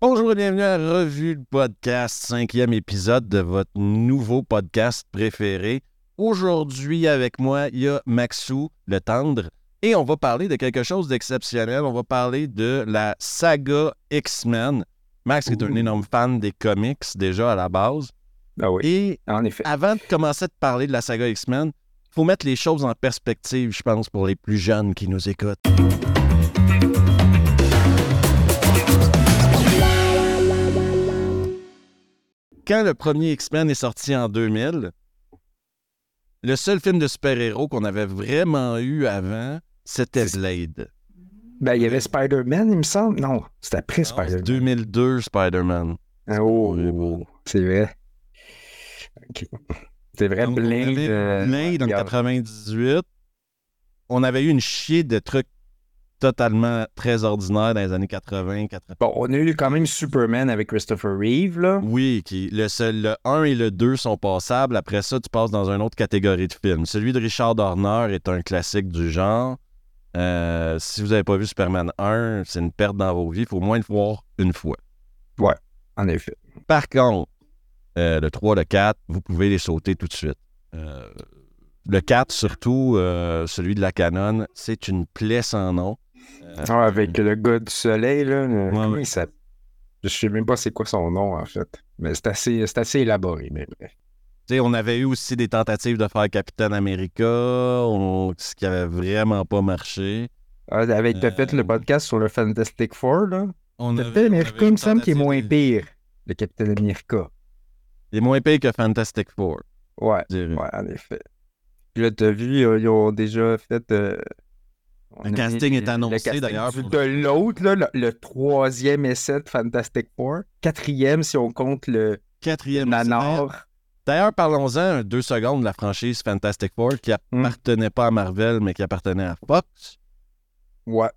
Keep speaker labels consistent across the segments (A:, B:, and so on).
A: Bonjour et bienvenue à Revue de podcast, cinquième épisode de votre nouveau podcast préféré. Aujourd'hui, avec moi, il y a Maxou, le tendre, et on va parler de quelque chose d'exceptionnel. On va parler de la saga X-Men. Max est un énorme fan des comics déjà à la base.
B: Ah oui,
A: Et
B: en effet.
A: avant de commencer te parler de la saga X-Men, il faut mettre les choses en perspective, je pense, pour les plus jeunes qui nous écoutent. Quand le premier X-Men est sorti en 2000, le seul film de super-héros qu'on avait vraiment eu avant, c'était Blade.
B: Ben, il y avait Spider-Man, il me semble. Non, c'était après Spider-Man.
A: 2002 Spider-Man.
B: Ah, oh, oh,
A: bon.
B: c'est vrai. C'est vrai,
A: Donc, on
B: Blade. euh,
A: Blade en
B: regarde.
A: 98. On avait eu une chier de trucs totalement très ordinaires dans les années 80. 80.
B: Bon, on a eu quand même Superman avec Christopher Reeve, là.
A: Oui, qui, le, seul, le 1 et le 2 sont passables. Après ça, tu passes dans une autre catégorie de films. Celui de Richard Dorner est un classique du genre. Euh, si vous n'avez pas vu Superman 1, c'est une perte dans vos vies. Il faut au moins le voir une fois.
B: En effet.
A: Par contre, euh, le 3, le 4, vous pouvez les sauter tout de suite. Euh, le 4, surtout, celui de la canon, c'est une plaie sans nom. Euh,
B: Ah, avec le gars du soleil, là. le-
A: ouais.
B: Je sais même pas c'est quoi son nom, en fait. Mais c'est assez, c'est assez élaboré, mais bref.
A: tu sais, on avait eu aussi des tentatives de faire Capitaine America, on- ce qui avait vraiment pas marché.
B: Ah, avec, t'as fait
A: Euh,
B: le podcast sur le Fantastic Four, là?
A: On
B: Capitaine America, il me semble qu'il est moins pire. Le Capitaine America.
A: Il est moins pire que Fantastic Four,
B: Ouais. Ouais, en effet. Puis là, t'as vu, ils ont déjà fait. euh,
A: Le casting est annoncé, d'ailleurs,
B: De l'autre, là, le, le troisième essai de Fantastic Four. Quatrième, si on compte le
A: Quatrième.
B: Nanar.
A: D'ailleurs, parlons-en deux secondes de la franchise Fantastic Four qui
B: Hmm.
A: appartenait pas à Marvel, mais qui appartenait à Fox.
B: Ouais.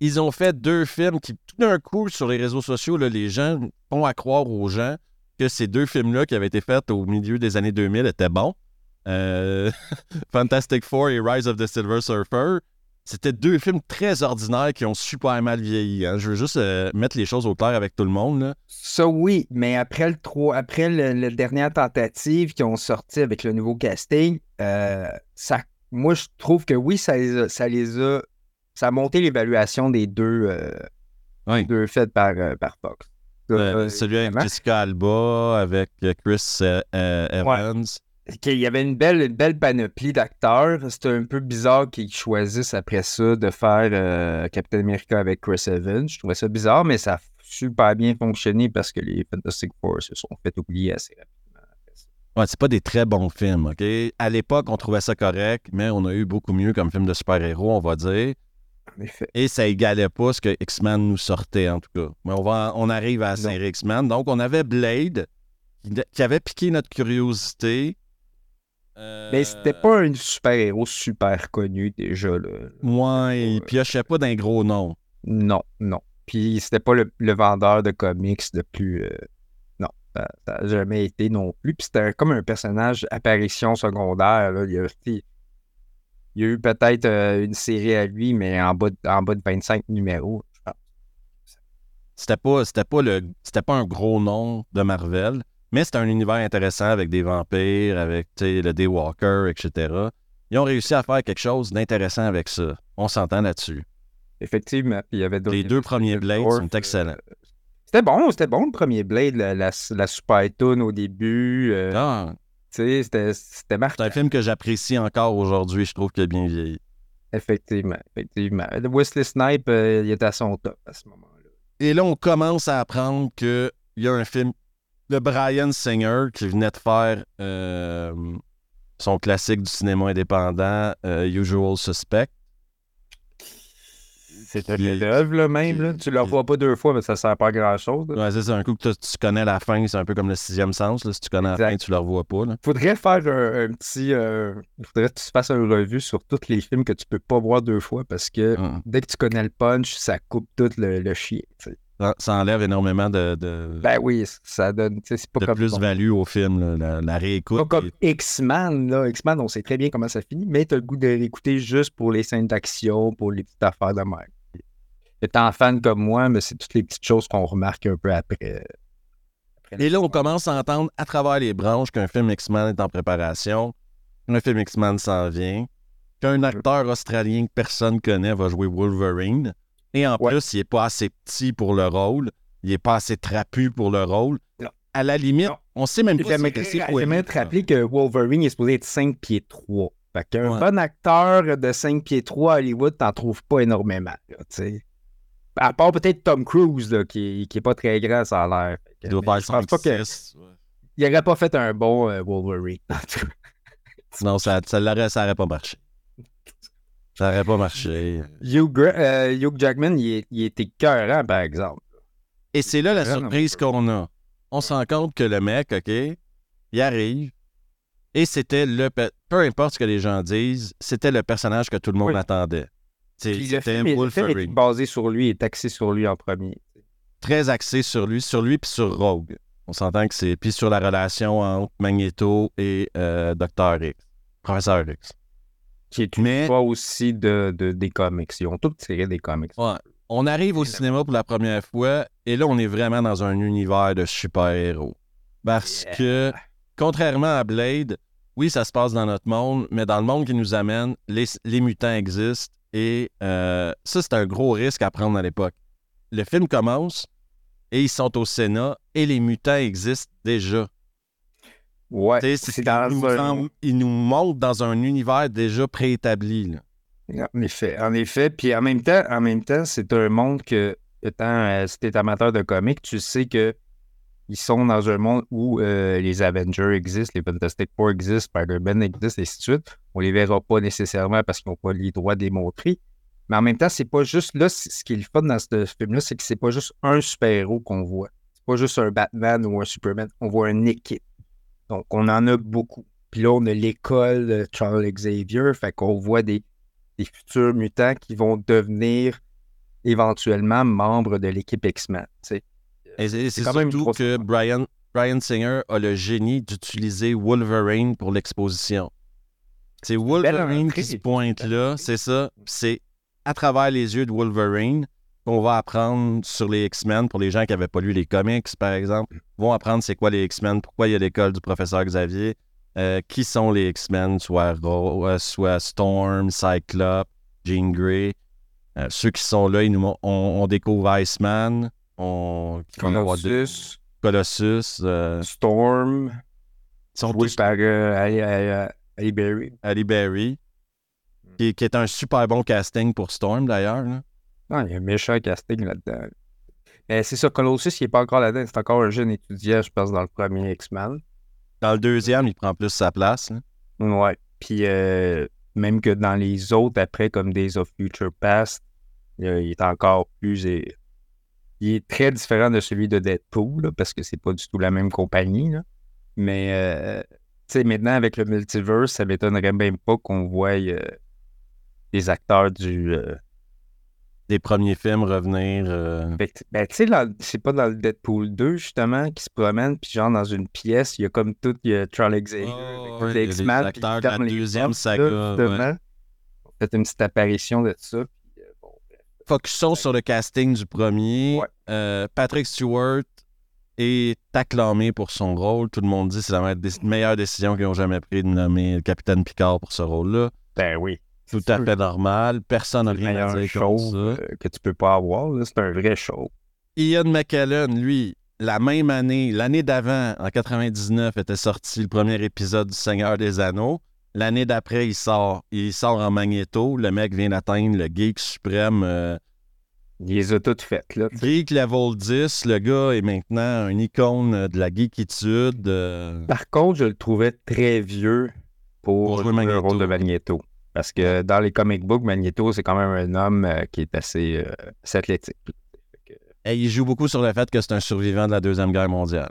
A: Ils ont fait deux films qui, tout d'un coup, sur les réseaux sociaux, là, les gens font à croire aux gens que ces deux films-là qui avaient été faits au milieu des années 2000 étaient bons. Euh, Fantastic Four et Rise of the Silver Surfer. C'était deux films très ordinaires qui ont super mal vieilli. hein. Je veux juste euh, mettre les choses au clair avec tout le monde. là.
B: Ça, oui, mais après le après le, le dernière tentative qui ont sorti avec le nouveau casting, euh, ça, moi, je trouve que oui, ça les a, ça les a, ça a monté l'évaluation des deux, euh,
A: Oui.
B: deux faits par, par Fox.
A: Celui avec. Jessica Alba, avec Chris Evans.
B: Qu'il y avait une belle, une belle panoplie d'acteurs. C'était un peu bizarre qu'ils choisissent après ça de faire euh, Captain America avec Chris Evans. Je trouvais ça bizarre, mais ça a super bien fonctionné parce que les Fantastic Four se sont fait oublier assez rapidement.
A: Ouais, c'est pas des très bons films, OK? À l'époque, on trouvait ça correct, mais on a eu beaucoup mieux comme film de super-héros, on va dire.
B: En effet.
A: Et ça égalait pas ce que X-Men nous sortait, en tout cas. Mais on, va, on arrive à la série X-Men. Donc, on avait Blade, qui avait piqué notre curiosité. Euh,
B: Mais c'était pas un super-héros super connu déjà. Là.
A: Ouais, il piochait pas d'un gros nom.
B: Non, non. Puis c'était pas le, le vendeur de comics le plus. euh, Non, ça n'a jamais été non plus. Puis c'était comme un personnage apparition secondaire. là. Il, y a, il y a eu peut-être euh, une série à lui, mais en bas de, en bas de 25 numéros.
A: C'était pas, c'était pas le, c'était pas un gros nom de Marvel, mais c'était un univers intéressant avec des vampires, avec le Daywalker, etc. Ils ont réussi à faire quelque chose d'intéressant avec ça. On s'entend là-dessus.
B: Effectivement. Puis il y avait
A: Les deux premiers Blades sont excellents.
B: euh, C'était bon, c'était bon le premier Blade, la, la, la Super Tune au début. euh,
A: Ah,
B: c'était- c'était marquant.
A: c'est un film que j'apprécie encore aujourd'hui. Je trouve qu'il a bien vieilli.
B: Effectivement, effectivement. Le Wesley Snipe, euh, il était à son top à ce moment-là.
A: Et là, on commence à apprendre qu'il y a un film de Brian Singer qui venait de faire euh, son classique du cinéma indépendant, euh, Usual Suspect.
B: C'est un
A: Qui-
B: chef-d'œuvre, là, même. Là. Tu le revois pas deux fois, mais ça sert pas à grand-chose.
A: Ouais, c'est. Un coup que tu- connais la fin, c'est un peu comme le sixième sens. là. Si tu connais la fin, tu le revois pas. là.
B: Faudrait faire un, un petit... euh, faudrait que tu fasses une revue sur tous les films que tu peux pas voir deux fois parce que
A: Hum.
B: dès que tu connais le punch, ça coupe tout le, le chien.
A: Ça, ça enlève énormément de, de,
B: Ben oui, ça donne... C'est pas
A: de
B: comme...
A: plus-value au film. là. La, la
B: Pas
A: réécoute.
B: comme X-Men, là. X-Men, on sait très bien comment ça finit, mais t'as le goût de l'écouter juste pour les scènes d'action, pour les petites affaires de même. étant fan comme moi, mais c'est toutes les petites choses qu'on remarque un peu après.
A: après Et là, on commence à entendre à travers les branches qu'un film X-Men est en préparation, qu'un film X-Men s'en vient, qu'un acteur australien que personne connaît va jouer Wolverine. Et en plus, il n'est pas assez petit pour le rôle. Il n'est pas assez trapu pour le rôle. À la limite, on sait même pas
B: si c'est te rappeler que Wolverine est supposé être 5 pieds 3. Fait qu'un bon acteur de 5 pieds 3 à Hollywood, t'en trouves pas énormément. à part peut-être Tom Cruise, là, qui, qui est pas très grand, ça a l'air.
A: Il doit faire 5 pas que,
B: Il aurait pas fait un bon euh, Wolverine.
A: non, ça, ça, ça aurait pas marché. Ça n'aurait pas marché.
B: Euh, Hugh, Jackman, il, il était écœurant, par exemple.
A: Et c'est là la surprise qu'on a. On se rend compte que le mec, OK, il arrive, et c'était le. Peu importe ce que les gens disent, c'était le personnage que tout le monde attendait.
B: C'était Wolverine. basé sur lui, est axé sur lui en premier.
A: Très axé sur lui, sur lui puis sur Rogue. On s'entend que c'est. Puis sur la relation entre Magneto et euh, Dr. X, Professeur X.
B: Qui est une Mais... aussi de, des comics. Ils ont tous tiré des comics.
A: On arrive au cinéma pour la première fois et là, on est vraiment dans un univers de super-héros. Parce que, contrairement à Blade, oui, ça se passe dans notre monde, mais dans le monde qui nous amène, les, mutants existent et euh, ça, c'est un gros risque à prendre à l'époque. Le film commence et ils sont au Sénat et les mutants existent déjà.
B: Ouais, c'est
A: dans nous, Ils nous montrent dans un univers déjà préétabli.
B: En effet, en effet. Puis en même temps, en même temps, c'est un monde que, étant, euh, si t'es amateur de comics, tu sais que ils sont dans un monde où euh, les Avengers existent, les Fantastic Four existent, Spider-Man existe, et ainsi de suite. On les verra pas nécessairement parce qu'ils n'ont pas les droits des montrer. Mais en même temps, c'est pas juste là, ce qui est le fun dans ce film-là, c'est que c'est pas juste un super-héros qu'on voit. C'est pas juste un Batman ou un Superman. On voit une équipe. Donc, on en a beaucoup. Puis là, on a l'école de Charles Xavier, fait qu'on voit des, futurs mutants qui vont devenir éventuellement membres de l'équipe X-Men. C'est
A: surtout que Brian, Brian Singer a le génie d'utiliser Wolverine pour l'exposition. C'est Wolverine qui se pointe là, c'est ça. C'est à travers les yeux de Wolverine qu'on va apprendre sur les X-Men pour les gens qui n'avaient pas lu les comics, par exemple. vont apprendre c'est quoi les X-Men, pourquoi il y a l'école du professeur Xavier, euh, qui sont les X-Men, soit, euh, soit Storm, Cyclope, Jean Grey. Euh, ceux qui sont là, ils nous, on, on découvre Iceman, on,
B: Colossus,
A: Colossus
B: Storm, sont tous... par Ali Berry.
A: Ali Berry, qui, qui, est un super bon casting pour Storm d'ailleurs.
B: Non, il y a un méchant casting là-dedans. Mais c'est ça, Colossus, il n'est pas encore là-dedans. C'est encore un jeune étudiant, je pense, dans le premier X-Men.
A: Dans le deuxième, il prend plus sa place. Hein.
B: Ouais. Puis euh, même que dans les autres, après, comme Days of Future Past, il est encore plus. Euh, il est très différent de celui de Deadpool, parce que c'est pas du tout la même compagnie. Mais, euh, tu sais, maintenant, avec le multiverse, ça m'étonnerait même pas qu'on voie des acteurs du
A: des premiers films revenir. Euh...
B: Ben, tu sais, c'est pas dans le Deadpool 2, justement, qui se promène, puis genre dans une pièce, il y a comme tout, il y a Charlie Xavier,
A: oh, X-Men, puis la deuxième saga.
B: Une petite apparition de ça. Puis, euh, bon,
A: Focusons sur le casting du premier. Euh, Patrick Stewart est acclamé pour son rôle. Tout le monde dit que c'est la meilleure décision qu'ils ont jamais prise de nommer le capitaine Picard pour ce rôle-là.
B: Ben oui
A: tout à fait normal. Personne n'a rien à dire chose
B: euh, que tu peux pas avoir. C'est un vrai show.
A: Ian McKellen, lui, la même année, l'année d'avant, en 99, était sorti le premier épisode du Seigneur des Anneaux. L'année d'après, il sort. Il sort en magnéto. Le mec vient d'atteindre le geek suprême. Euh,
B: il les a toutes faites, là.
A: Geek level 10, le gars est maintenant une icône de la geekitude. Euh.
B: Par contre, je le trouvais très vieux pour, jouer le rôle de Magneto. Parce que dans les comic books, Magneto, c'est quand même un homme euh, qui est assez, euh, athlétique.
A: Et il joue beaucoup sur le fait que c'est un survivant de la Deuxième Guerre mondiale.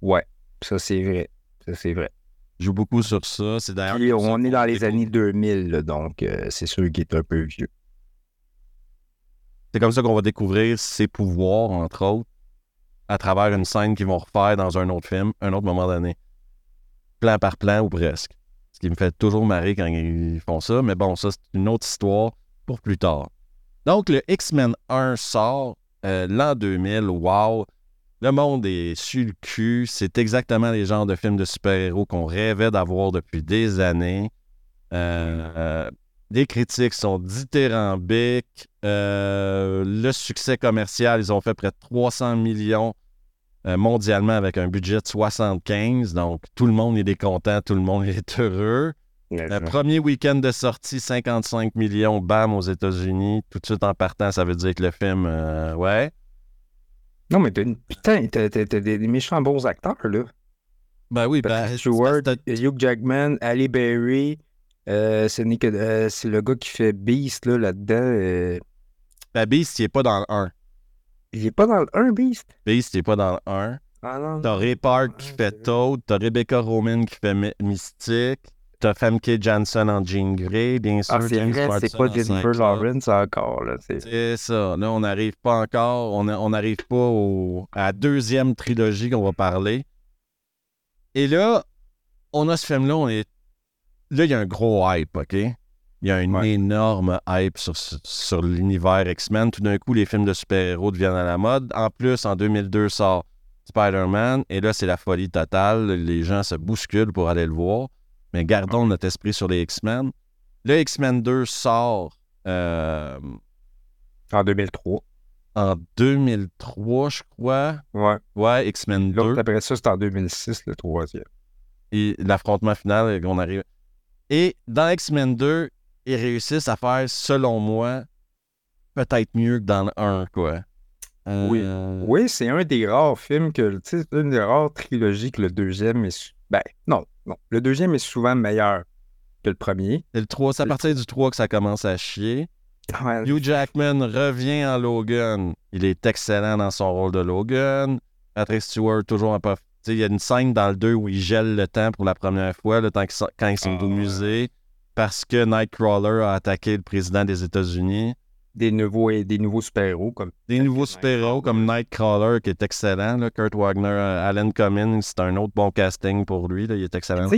B: Ouais, ça c'est vrai. Ça c'est vrai.
A: Il joue beaucoup sur ça. C'est d'ailleurs.
B: On est dans les années 2000, donc euh, c'est sûr qu'il est un peu vieux.
A: C'est comme ça qu'on va découvrir ses pouvoirs, entre autres, à travers une scène qu'ils vont refaire dans un autre film, un autre moment donné. Plan par plan ou presque qui me fait toujours marrer quand ils font ça. Mais bon, ça, c'est une autre histoire pour plus tard. Donc, le X-Men 1 sort euh, l'an 2000. Wow! Le monde est sur le cul. C'est exactement les genres de films de super-héros qu'on rêvait d'avoir depuis des années. Euh, les critiques sont dithyrambiques. Euh, le succès commercial, ils ont fait près de 300 millions euh, mondialement avec un budget de 75. Donc, tout le monde est content, tout le monde est heureux. Le premier week-end de sortie, 55 millions, bam, aux États-Unis. Tout de suite en partant, ça veut dire que le film, euh, ouais.
B: Non, mais putain, t'as des méchants bons acteurs, là.
A: Ben oui, ben.
B: Stewart, Hugh Jackman, Ali Berry. Euh, c'est le gars qui fait Beast, là, là-dedans.
A: Ben, Beast, il est pas dans le 1.
B: Il est pas dans le 1, Beast?
A: Beast, il est pas dans le 1.
B: Ah non.
A: T'as Ray Park qui fait Toad, t'as Rebecca Roman qui fait Mystique, t'as Famke Janssen en Jean Grey, bien sûr.
B: Ah, c'est vrai, c'est pas Jennifer Lawrence encore, là.
A: C'est ça. Là, on n'arrive pas encore, on n'arrive pas au, à la deuxième trilogie qu'on va parler. Et là, on a ce film-là, on est... Là, il y a un gros hype, OK? Il y a une énorme hype sur, sur l'univers X-Men. Tout d'un coup, les films de super-héros deviennent à la mode. En plus, en 2002 sort Spider-Man. Et là, c'est la folie totale. Les gens se bousculent pour aller le voir. Mais gardons notre esprit sur les X-Men. Le X-Men 2 sort. Euh,
B: en 2003.
A: En 2003, je crois.
B: Ouais.
A: Ouais, X-Men 2.
B: Après ça, c'est en 2006, le troisième.
A: Et l'affrontement final, on arrive. Et dans X-Men 2, ils réussissent à faire, selon moi, peut-être mieux que dans le 1, quoi.
B: Oui, euh, oui c'est un des rares films que, tu sais, une des rares trilogies que le deuxième est. Ben, non, non. Le deuxième est souvent meilleur que le premier.
A: C'est le 3, c'est à partir du 3 que ça commence à chier. Hugh Jackman revient en Logan. Il est excellent dans son rôle de Logan. Patrick Stewart, toujours un peu. Il y a une scène dans le 2 où il gèle le temps pour la première fois, le temps quand ils sont au ah. musée parce que Nightcrawler a attaqué le président des États-Unis.
B: Des nouveaux, des nouveaux super-héros comme.
A: Des nouveaux super-héros comme Nightcrawler qui est excellent. Kurt Wagner, euh, Alan Cummins, c'est un autre bon casting pour lui. Il est excellent.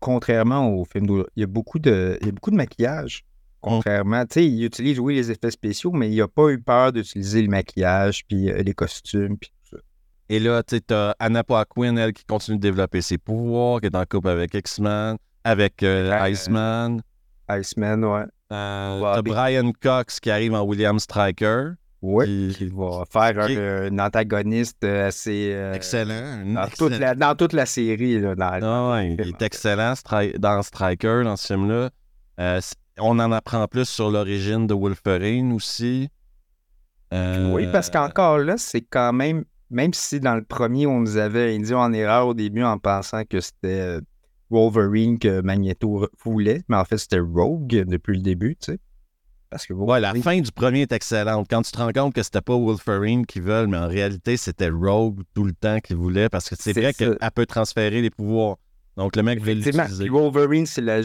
B: contrairement au film il y a beaucoup de, il y a beaucoup de maquillage. Contrairement, tu sais, il utilise, oui, les effets spéciaux, mais il n'a pas eu peur d'utiliser le maquillage, puis euh, les costumes, puis tout ça.
A: Et là, tu sais, as Anna Paquin, elle, qui continue de développer ses pouvoirs, qui est en couple avec X-Men avec euh, Iceman.
B: Iceman, ouais.
A: Euh, Brian Cox qui arrive en William Striker.
B: Oui, qui, va faire un, antagoniste assez.
A: Euh, excellent.
B: Dans, Toute la, dans, Toute la, série. Là,
A: ah ouais, il est excellent dans Striker, dans ce film-là. on en apprend plus sur l'origine de Wolverine aussi.
B: Oui, parce qu'encore là, c'est quand même. Même si dans le premier, on nous avait induit en erreur au début en pensant que c'était Wolverine que Magneto voulait, mais en fait, c'était Rogue depuis le début, tu sais.
A: Parce que ouais, la fin du premier est excellente. Quand tu te rends compte que c'était pas Wolverine qui veut, mais en réalité, c'était Rogue tout le temps qu'il voulait, parce que c'est vrai qu'elle peut transférer les pouvoirs. Donc, le mec veut l'utiliser.
B: Wolverine, c'est la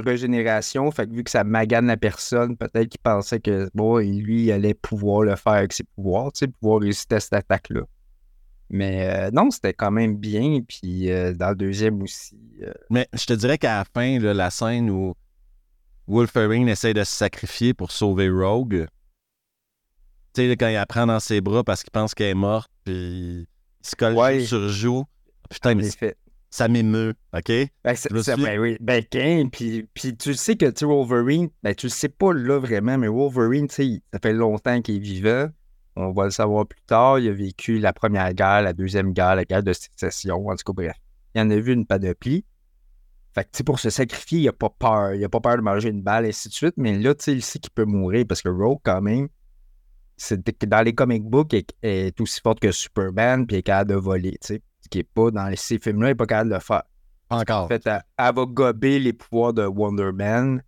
B: régénération. Fait que vu que ça magane la personne, peut-être qu'il pensait que, bon, lui, il allait pouvoir le faire avec ses pouvoirs, tu sais, pouvoir résister à cette attaque-là. Mais euh, non, c'était quand même bien. Puis euh, dans le deuxième aussi. Euh,
A: Mais je te dirais qu'à la fin, la scène où Wolverine essaie de se sacrifier pour sauver Rogue, tu sais, quand il apprend dans ses bras parce qu'il pense qu'elle est morte, puis il se colle sur joue. Putain, mais ça m'émeut, OK?
B: Ben, ça, ben oui, ben, puis, puis tu sais que tu Wolverine, ben tu le sais pas là vraiment, mais Wolverine, tu sais, ça fait longtemps qu'il est vivant. On va le savoir plus tard. Il a vécu la première guerre, la deuxième guerre, la guerre de sécession. En tout cas, bref. Il en a vu une panoplie. Fait que, pour se sacrifier, il n'a pas peur. Il n'a pas peur de manger une balle, et ainsi de suite. Mais là, tu sais, il sait qu'il peut mourir parce que Rogue, quand même, c'est dans les comic books, est, est aussi forte que Superman, puis elle est capable de voler, tu sais. Ce qui n'est pas dans ces films-là, elle n'est pas capable de le faire.
A: Encore.
B: En fait, elle, va gober les pouvoirs de Wonder Man.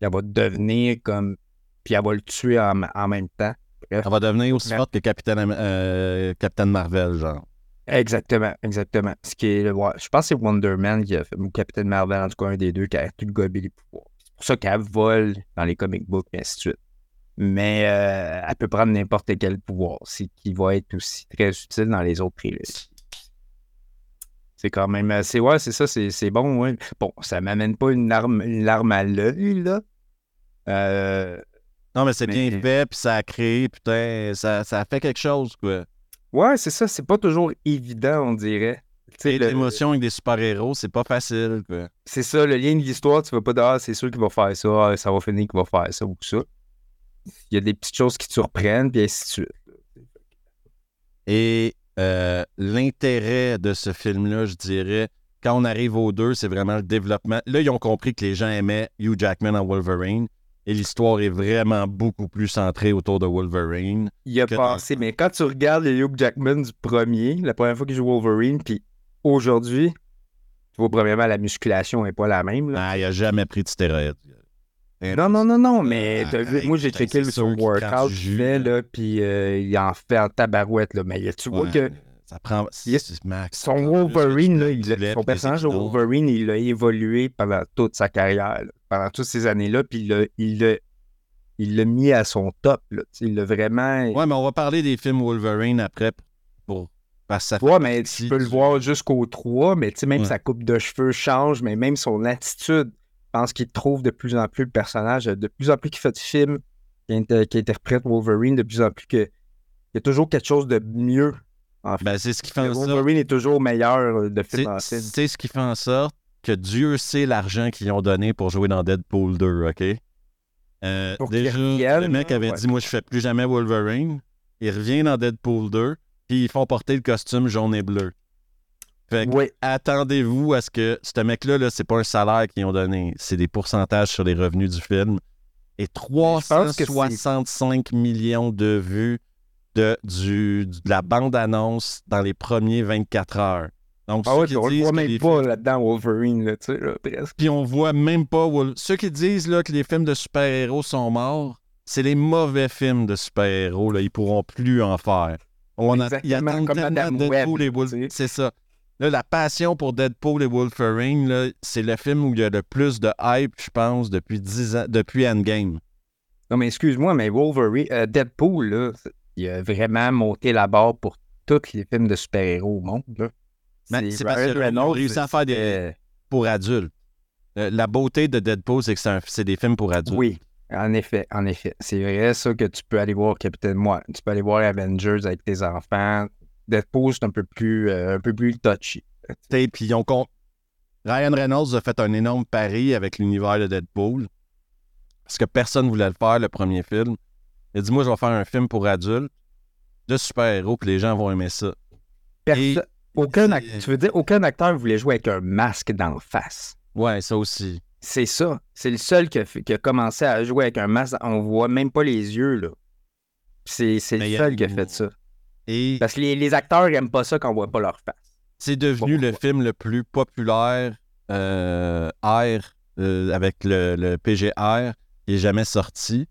B: Elle va devenir comme. Puis elle va le tuer en même temps.
A: Elle va devenir aussi forte que Capitaine, euh, Marvel, genre.
B: Exactement, exactement. Ce qui est, je pense que c'est Wonder Man qui a fait, ou Capitaine Marvel, en tout cas un des deux, qui a tout gobé les pouvoirs. C'est pour ça qu'elle vole dans les comic books, et ainsi de suite. Mais euh, elle peut prendre n'importe quel pouvoir, ce qui va être aussi très utile dans les autres trilogies. C'est quand même assez. Ouais, c'est ça, c'est bon, ouais. Bon, ça m'amène pas une arme, une larme à l'œil, là. Euh,
A: Non, mais c'est bien
B: Mais-
A: fait, puis ça a créé, putain, ça, ça a fait quelque chose, quoi.
B: Ouais, c'est ça, c'est pas toujours évident, on dirait. Tu sais,
A: Créer de
B: le-
A: l'émotion avec des super-héros, c'est pas facile, quoi.
B: C'est ça, le lien de l'histoire, tu vas pas dire, ah, c'est sûr qu'il va faire ça, ah, ça va finir qu'il va faire ça ou ça. Il y a des petites choses qui te surprennent, puis ainsi de suite.
A: Et euh, l'intérêt de ce film-là, je dirais, quand on arrive aux deux, c'est vraiment le développement. Là, ils ont compris que les gens aimaient Hugh Jackman en Wolverine. Et l'histoire est vraiment beaucoup plus centrée autour de Wolverine.
B: Il a passé, mais quand tu regardes le Hugh Jackman du premier, la première fois qu'il joue Wolverine, puis aujourd'hui, tu vois, premièrement, la musculation n'est pas la même. là.
A: Ah, il a jamais pris de stéroïdes.
B: Non, non, non, non, mais
A: Ah,
B: vu, moi j'ai checké
A: c'est
B: son workout
A: jus,
B: fait,
A: là.
B: puis euh, il en fait en tabarouette, là, mais tu vois
A: Ouais,
B: que
A: Ça prend.
B: Yes.
A: Max.
B: son Wolverine, là, il a- son personnage. Wolverine, il a évolué pendant toute sa carrière, là, pendant toutes ces années-là, puis il l'a il l'a- il l'a mis à son top, là, il l'a vraiment...
A: Ouais, mais on va parler des films Wolverine après pour. Parce que ça fait
B: Ouais, mais tu peux le voir jusqu'au 3, mais tu sais, même
A: Ouais.
B: sa coupe de cheveux change, mais même son attitude, je pense qu'il trouve de plus en plus le personnage, de plus en plus qu'il fait de films, qui, inter- qui interprète Wolverine, de plus en plus que il y a toujours quelque chose de mieux. En fait.
A: Ben, c'est ce qui fait en sorte.
B: Wolverine est toujours meilleur euh, de film en film.
A: c'est ce qui fait en sorte que Dieu sait l'argent qu'ils ont donné pour jouer dans Deadpool 2, OK? Euh, déjà,
B: revienne,
A: le mec
B: là,
A: avait
B: ouais.
A: dit Moi, je fais plus jamais Wolverine. Il revient dans Deadpool 2, puis ils font porter le costume jaune et bleu. Fait que
B: Oui,
A: attendez-vous à ce que ce mec-là, -là, c'est pas un salaire qu'ils ont donné, c'est des pourcentages sur les revenus du film. Et
B: pense que c'est-
A: 365 millions de vues de, du, de la bande-annonce dans les premiers 24 heures. Donc,
B: ah ouais, puis on le voit même pas
A: films-
B: là-dedans, Wolverine, là, tu sais, là, presque.
A: puis on voit même pas. Wol- Ceux qui disent là, que les films de super-héros sont morts, c'est les mauvais films de super-héros. Là, ils pourront plus en faire. On a, ils attendent
B: comme
A: tellement Deadpool et
B: sais.
A: C'est ça. Là, la passion pour Deadpool et Wolverine, là, c'est le film où il y a le plus de hype, je pense, depuis 10 ans, depuis Endgame.
B: Non, mais excuse-moi, mais Wolverine, euh, Deadpool, là, il a vraiment monté la barre pour tous les films de super-héros au monde, là.
A: Ben, c'est parce ont
B: Reynolds,
A: réussi à faire des- Pour adultes. La beauté de Deadpool, c'est que c'est des films pour adultes.
B: Oui, en effet, en effet. C'est vrai, ça, que tu peux aller voir Capitaine Moi. Tu peux aller voir Avengers avec tes enfants. Deadpool, c'est un peu plus, euh, un peu plus touchy.
A: Puis ils ont con- Ryan Reynolds a fait un énorme pari avec l'univers de Deadpool. Parce que personne ne voulait le faire, le premier film. Il a dit Moi, je vais faire un film pour adultes, de super-héros, puis les gens vont aimer ça.
B: Perso-
A: Et-
B: aucun Tu veux dire, aucun acteur voulait jouer avec un masque d'en face.
A: Ouais, ça aussi.
B: C'est ça. C'est le seul qui a, fait- qui a commencé à jouer avec un masque. On voit même pas les yeux, là. C'est le
A: a-
B: seul qui a fait ça.
A: Et
B: Parce que les, les acteurs aiment pas ça quand on voit pas leur face.
A: c'est devenu
B: Bon,
A: le film le plus populaire euh, R, euh, avec le, le PGR qui est jamais sorti.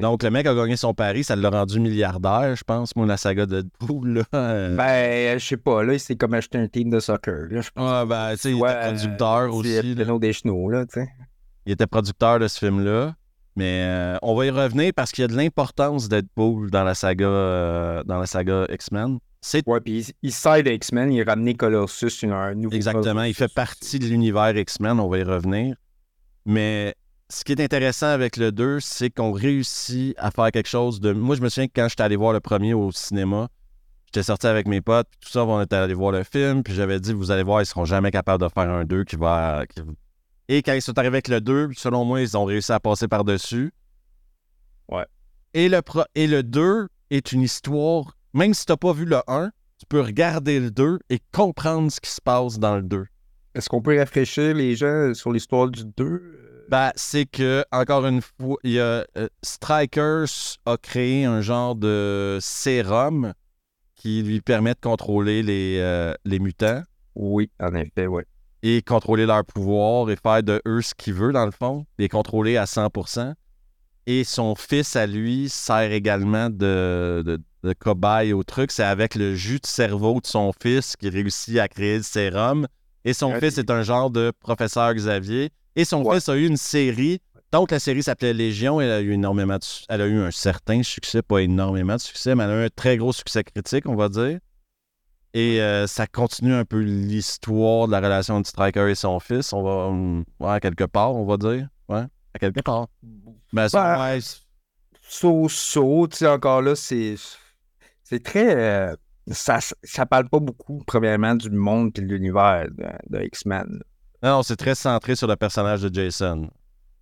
A: Donc, le mec a gagné son pari, ça l'a rendu milliardaire, je pense, moi, la saga de Deadpool. Là. Euh,
B: Ben, je sais pas, là, c'est comme acheter un team de soccer. Là, je pense.
A: Ouais, ben, tu sais, il était producteur
B: C'est
A: aussi. là.
B: Bruno Deschenaux, là, tu sais.
A: Il était producteur de ce film-là. Mais euh, on va y revenir parce qu'il y a de l'importance Deadpool dans la saga, euh, dans la saga X-Men. C'est
B: Ouais, puis il, il side de X-Men, il a ramené Colossus, une- un nouveau
A: exactement. Il fait partie de l'univers X-Men. On va y revenir. Mais ce qui est intéressant avec le 2, c'est qu'on réussit à faire quelque chose de. Moi, je me souviens que quand j'étais allé voir le premier au cinéma, j'étais sorti avec mes potes, puis tout ça, on était allé voir le film, puis j'avais dit, vous allez voir, ils seront jamais capables de faire un 2 qui va. Et quand ils sont arrivés avec le 2, selon moi, ils ont réussi à passer par-dessus.
B: Ouais.
A: Et le, pro- et le 2 est une histoire, même si tu n'as pas vu le 1, tu peux regarder le 2 et comprendre ce qui se passe dans le 2.
B: Est-ce qu'on peut rafraîchir les gens sur l'histoire du 2?
A: Ben, c'est que, encore une fois, il y a, euh, Strikers a créé un genre de sérum qui lui permet de contrôler les, euh, les mutants
B: Oui, en effet, oui.
A: et contrôler leur pouvoir et faire de eux ce qu'il veut, dans le fond, les contrôler à 100%. Et son fils, à lui, sert également de, de, de cobaye au truc. C'est avec le jus de cerveau de son fils qu'il réussit à créer le sérum. Et son
B: Ouais.
A: fils est un genre de professeur Xavier. Et son
B: Ouais.
A: fils a eu une série. Donc, la série s'appelait Légion. Elle a eu énormément de Elle a eu un certain succès, pas énormément de succès, mais elle a eu un très gros succès critique, on va dire. Et euh, ça continue un peu l'histoire de la relation entre Striker et son fils. On va. ouais, à quelque part, on va dire. Ouais, à quelque part. Ben, ça,
B: Ben,
A: ouais, c'est-
B: so-so, tu sais, encore là, c'est. C'est très. euh, ça, ça parle pas beaucoup, premièrement, du monde et de l'univers de, de X-Men.
A: Non, c'est très centré sur le personnage de Jason.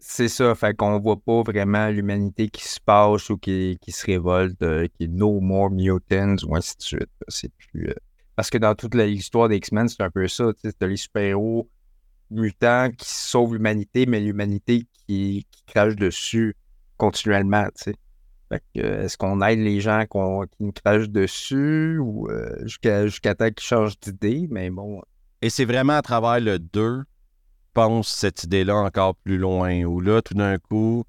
B: C'est ça, fait qu'on voit pas vraiment l'humanité qui se passe ou qui, qui se révolte, euh, qui est no more mutants ou ainsi de suite. C'est plus. euh, Parce que dans toute l'histoire des X-Men, c'est un peu ça. T'as les super-héros mutants qui sauvent l'humanité, mais l'humanité qui, crache dessus continuellement. Fait que, euh, est-ce qu'on aide les gens qu'on- qui nous crachent dessus ou jusqu'à jusqu'à temps qu'ils changent d'idée? Mais bon,
A: Et c'est vraiment à travers le 2, je pense, cette idée-là encore plus loin, où là, tout d'un coup,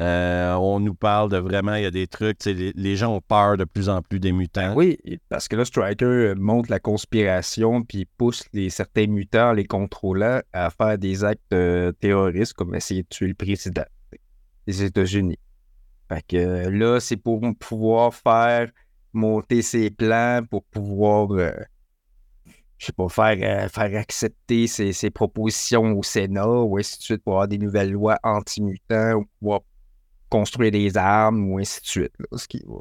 A: euh, on nous parle de vraiment, il y a des trucs, les, les gens ont peur de plus en plus des mutants.
B: Oui, et- parce que là, Striker euh, montre la conspiration puis pousse les, certains mutants, les contrôlant, à faire des actes euh, terroristes comme essayer de tuer le président des États-Unis. Fait que là, c'est pour pouvoir faire monter ses plans, pour pouvoir, je sais pas, faire, euh, faire accepter ses, ses propositions au Sénat ou ainsi de suite pour avoir des nouvelles lois anti-mutants ou pouvoir construire des armes ou ainsi de suite. là, ce qui va.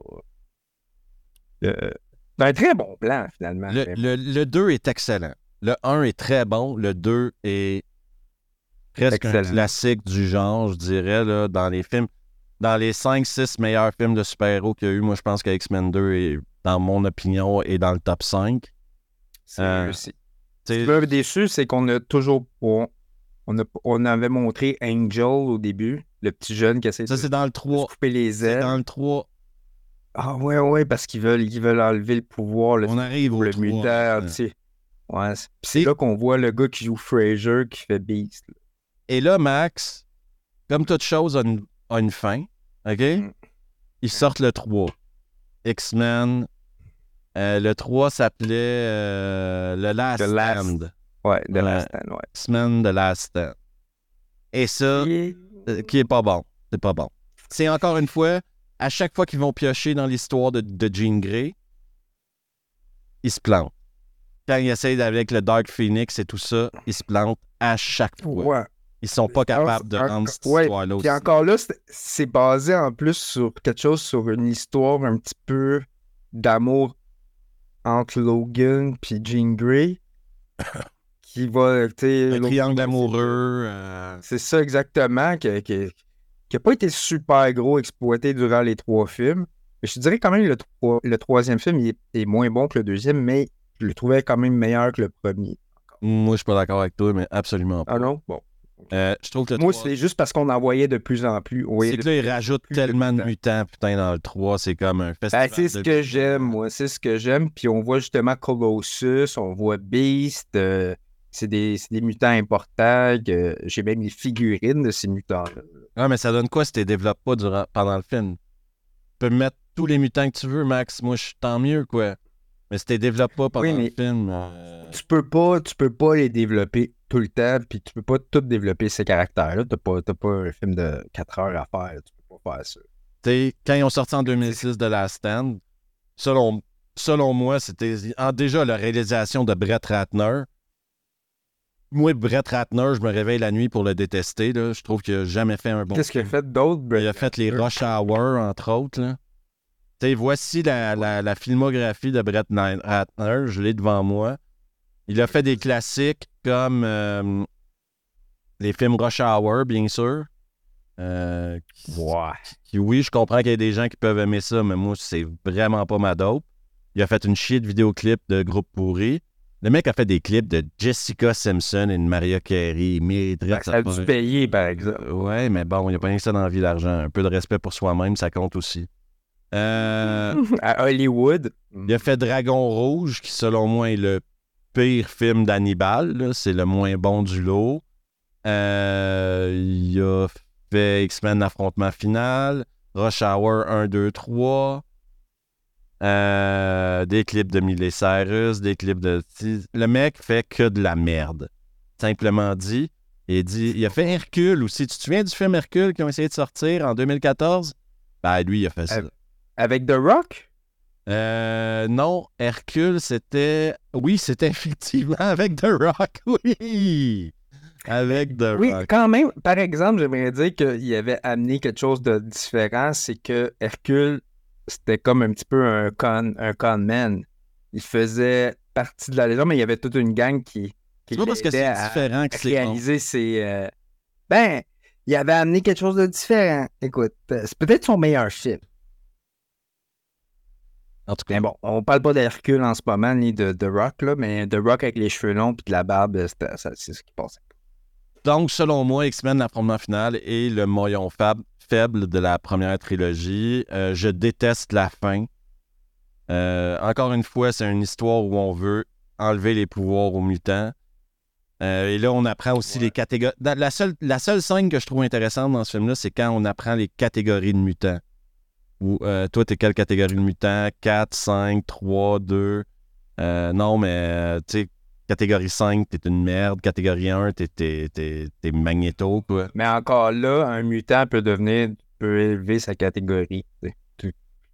B: Euh, c'est un très bon plan, finalement.
A: Le,
B: Mais
A: le- le 2 est excellent. Le 1 est très bon. Le 2 est presque un classique du genre, je dirais, là, dans les films. Dans les 5-6 meilleurs films de super-héros qu'il y a eu, moi, je pense que X-Men 2 est, dans mon opinion, est dans le top 5.
B: C'est
A: euh,
B: Ce qui m'a déçu, c'est qu'on a toujours. On, on, a- on avait montré Angel au début, le petit jeune qui essaie
A: Ça,
B: de,
A: c'est dans le
B: de se
A: 3.
B: couper les
A: C'est
B: ailes.
A: dans le 3.
B: Ah, ouais, ouais, parce qu'ils veulent, ils veulent enlever le pouvoir. Le,
A: On arrive au
B: le
A: 3.
B: mutant,
A: hein.
B: tu sais. Ouais, c'est- c'est là qu'on voit le gars qui joue Fraser qui fait Beast. là.
A: Et là, Max, comme toute chose a une, a une fin, OK?
B: Mm.
A: Ils sortent le 3. X-Men. Euh, le 3 s'appelait euh, Le Last
B: The Last-
A: Stand.
B: Ouais, de
A: Ouais.
B: la stand, ouais.
A: X-Men The Last Stand. Et ça, euh, qui est pas bon. C'est pas bon. C'est encore une fois, à chaque fois qu'ils vont piocher dans l'histoire de, de Jean Grey, ils se plantent. Quand ils essayent avec le Dark Phoenix et tout ça, ils se plantent à chaque fois.
B: Ouais.
A: Ils sont pas capables de
B: En-
A: rendre cette
B: ouais,
A: histoire-là aussi.
B: encore là, c'est basé en plus sur quelque chose, sur une histoire un petit peu d'amour entre Logan puis Jean Grey. qui va.
A: Un
B: Logan,
A: triangle amoureux. euh,
B: C'est ça exactement, qui n'a pas été super gros exploité durant les trois films. Mais je te dirais quand même le, le troisième film il est, est moins bon que le deuxième, mais je le trouvais quand même meilleur que le premier.
A: Moi, je suis pas d'accord avec toi, mais absolument pas.
B: Ah non? Bon.
A: Euh, je trouve que le
B: Moi,
A: 3,
B: c'est juste parce qu'on en voyait de plus en plus. Oui,
A: c'est que là, ils rajoutent tellement de
B: mutants.
A: putain, dans le 3. C'est comme un
B: Ben,
A: festival.
B: c'est ce
A: de
B: que j'aime, moi. C'est ce que j'aime. Puis on voit justement Colossus, on voit Beast. euh, c'est des, mutants importants. J'ai même les figurines de ces mutants-là.
A: Ah, mais ça donne quoi si tu les développes pas durant, pendant le film? Tu peux me mettre tous les mutants que tu veux, Max. Moi, je suis tant mieux, quoi. Mais si tu les développes pas pendant
B: Oui, mais-
A: le film. euh,
B: Tu peux pas, tu peux pas les développer tout le temps, puis tu peux pas tout développer ces caractères-là. T'as pas, t'as pas un film de 4 heures à faire. Tu peux pas faire ça.
A: quand ils ont sorti en 2006 de Last Stand, selon, selon moi, c'était déjà la réalisation de Brett Ratner. Moi, Brett Ratner, je me réveille la nuit pour le détester. Là. Je trouve qu'il n'a jamais fait un bon
B: Qu'est-ce qu'il a
A: film.
B: fait d'autre, Brett
A: Il a fait les? Rush Hour, entre autres. Là. Voici la, la- la filmographie de Brett Ratner. Je l'ai devant moi. Il a fait des classiques comme euh, les films Rush Hour, bien sûr. Euh, qui-
B: Ouais.
A: qui, oui, je comprends qu'il y a des gens qui peuvent aimer ça, mais moi, c'est vraiment pas ma dope. Il a fait une chier de vidéoclips de groupe pourri. Le mec a fait des clips de Jessica Simpson et de Maria Carey. Il mériterait
B: Ça a dû payer, par exemple.
A: Ouais, mais bon, il n'y a pas rien que ça dans la vie, l'argent. Un peu de respect pour soi-même, ça compte aussi. Euh,
B: À Hollywood.
A: il a fait Dragon Rouge, qui selon moi est le pire film d'Hannibal. C'est le moins bon du lot. Euh, il a fait X-Men Affrontement Final, Rush Hour 1, 2, 3. euh, des clips de Miley Cyrus, des clips de. Le mec fait que de la merde. Simplement dit. Il, dit, il a fait Hercule aussi. Tu te souviens du film Hercule qu'ils ont essayé de sortir en 2014? Ben, lui, il a fait ça.
B: Avec The Rock?
A: Euh, non, Hercule, c'était. Oui, c'était effectivement avec The Rock, oui! avec The
B: Oui,
A: Rock.
B: quand même, par exemple, j'aimerais dire qu'il avait amené quelque chose de différent, c'est que Hercule, c'était comme un petit peu un con, un con man. Il faisait partie de la légende, mais il y avait toute une gang qui, qui
A: pas parce que c'est différent que c'est
B: réaliser ses... euh, Ben, il avait amené quelque chose de différent. Écoute, euh, c'est peut-être son meilleur film.
A: En tout cas,
B: Mais bon, on parle pas d'Hercule en ce moment, ni de The Rock, là, mais The Rock avec les cheveux longs puis de la barbe, ça- c'est ce qui passait.
A: Donc, selon moi, X-Men, l'affrontement final est le moyen faible de la première trilogie. Euh, je déteste la fin. Euh, encore une fois, c'est une histoire où on veut enlever les pouvoirs aux mutants. Euh, et là, on apprend aussi
B: Ouais.
A: les catégories. La seule, la seule scène que je trouve intéressante dans ce film-là, c'est quand on apprend les catégories de mutants. Où, euh, toi, t'es quelle catégorie de mutants? 4, 5, 3, 2. Euh, non, mais euh, tu sais, catégorie 5, t'es une merde. Catégorie 1, t'es, t'es, magnéto.
B: Mais encore là, un mutant peut devenir, peut élever sa catégorie.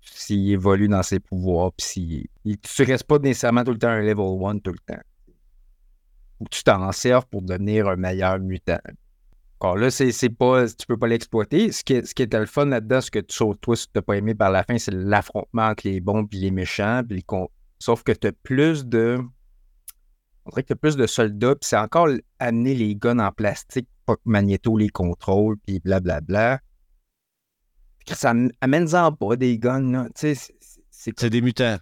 B: S'il évolue dans ses pouvoirs, puis s'il. il- Tu restes pas nécessairement tout le temps un level 1 tout le temps. Ou tu t'en sers pour devenir un meilleur mutant. Encore là, c'est, c'est pas. Tu peux pas l'exploiter. Ce qui, ce qui était le fun là-dedans, ce que tu, sauf toi, ce que t'as pas aimé par la fin, c'est l'affrontement entre les bons et les méchants. puis les con- Sauf que t'as plus de. On dirait que t'as plus de soldats, puis c'est encore amener les guns en plastique, pas que Magneto les contrôle, puis blablabla. Ça am- amène-en pas des guns, là. Tu c'est- c'est- c'est
A: C'est des mutants.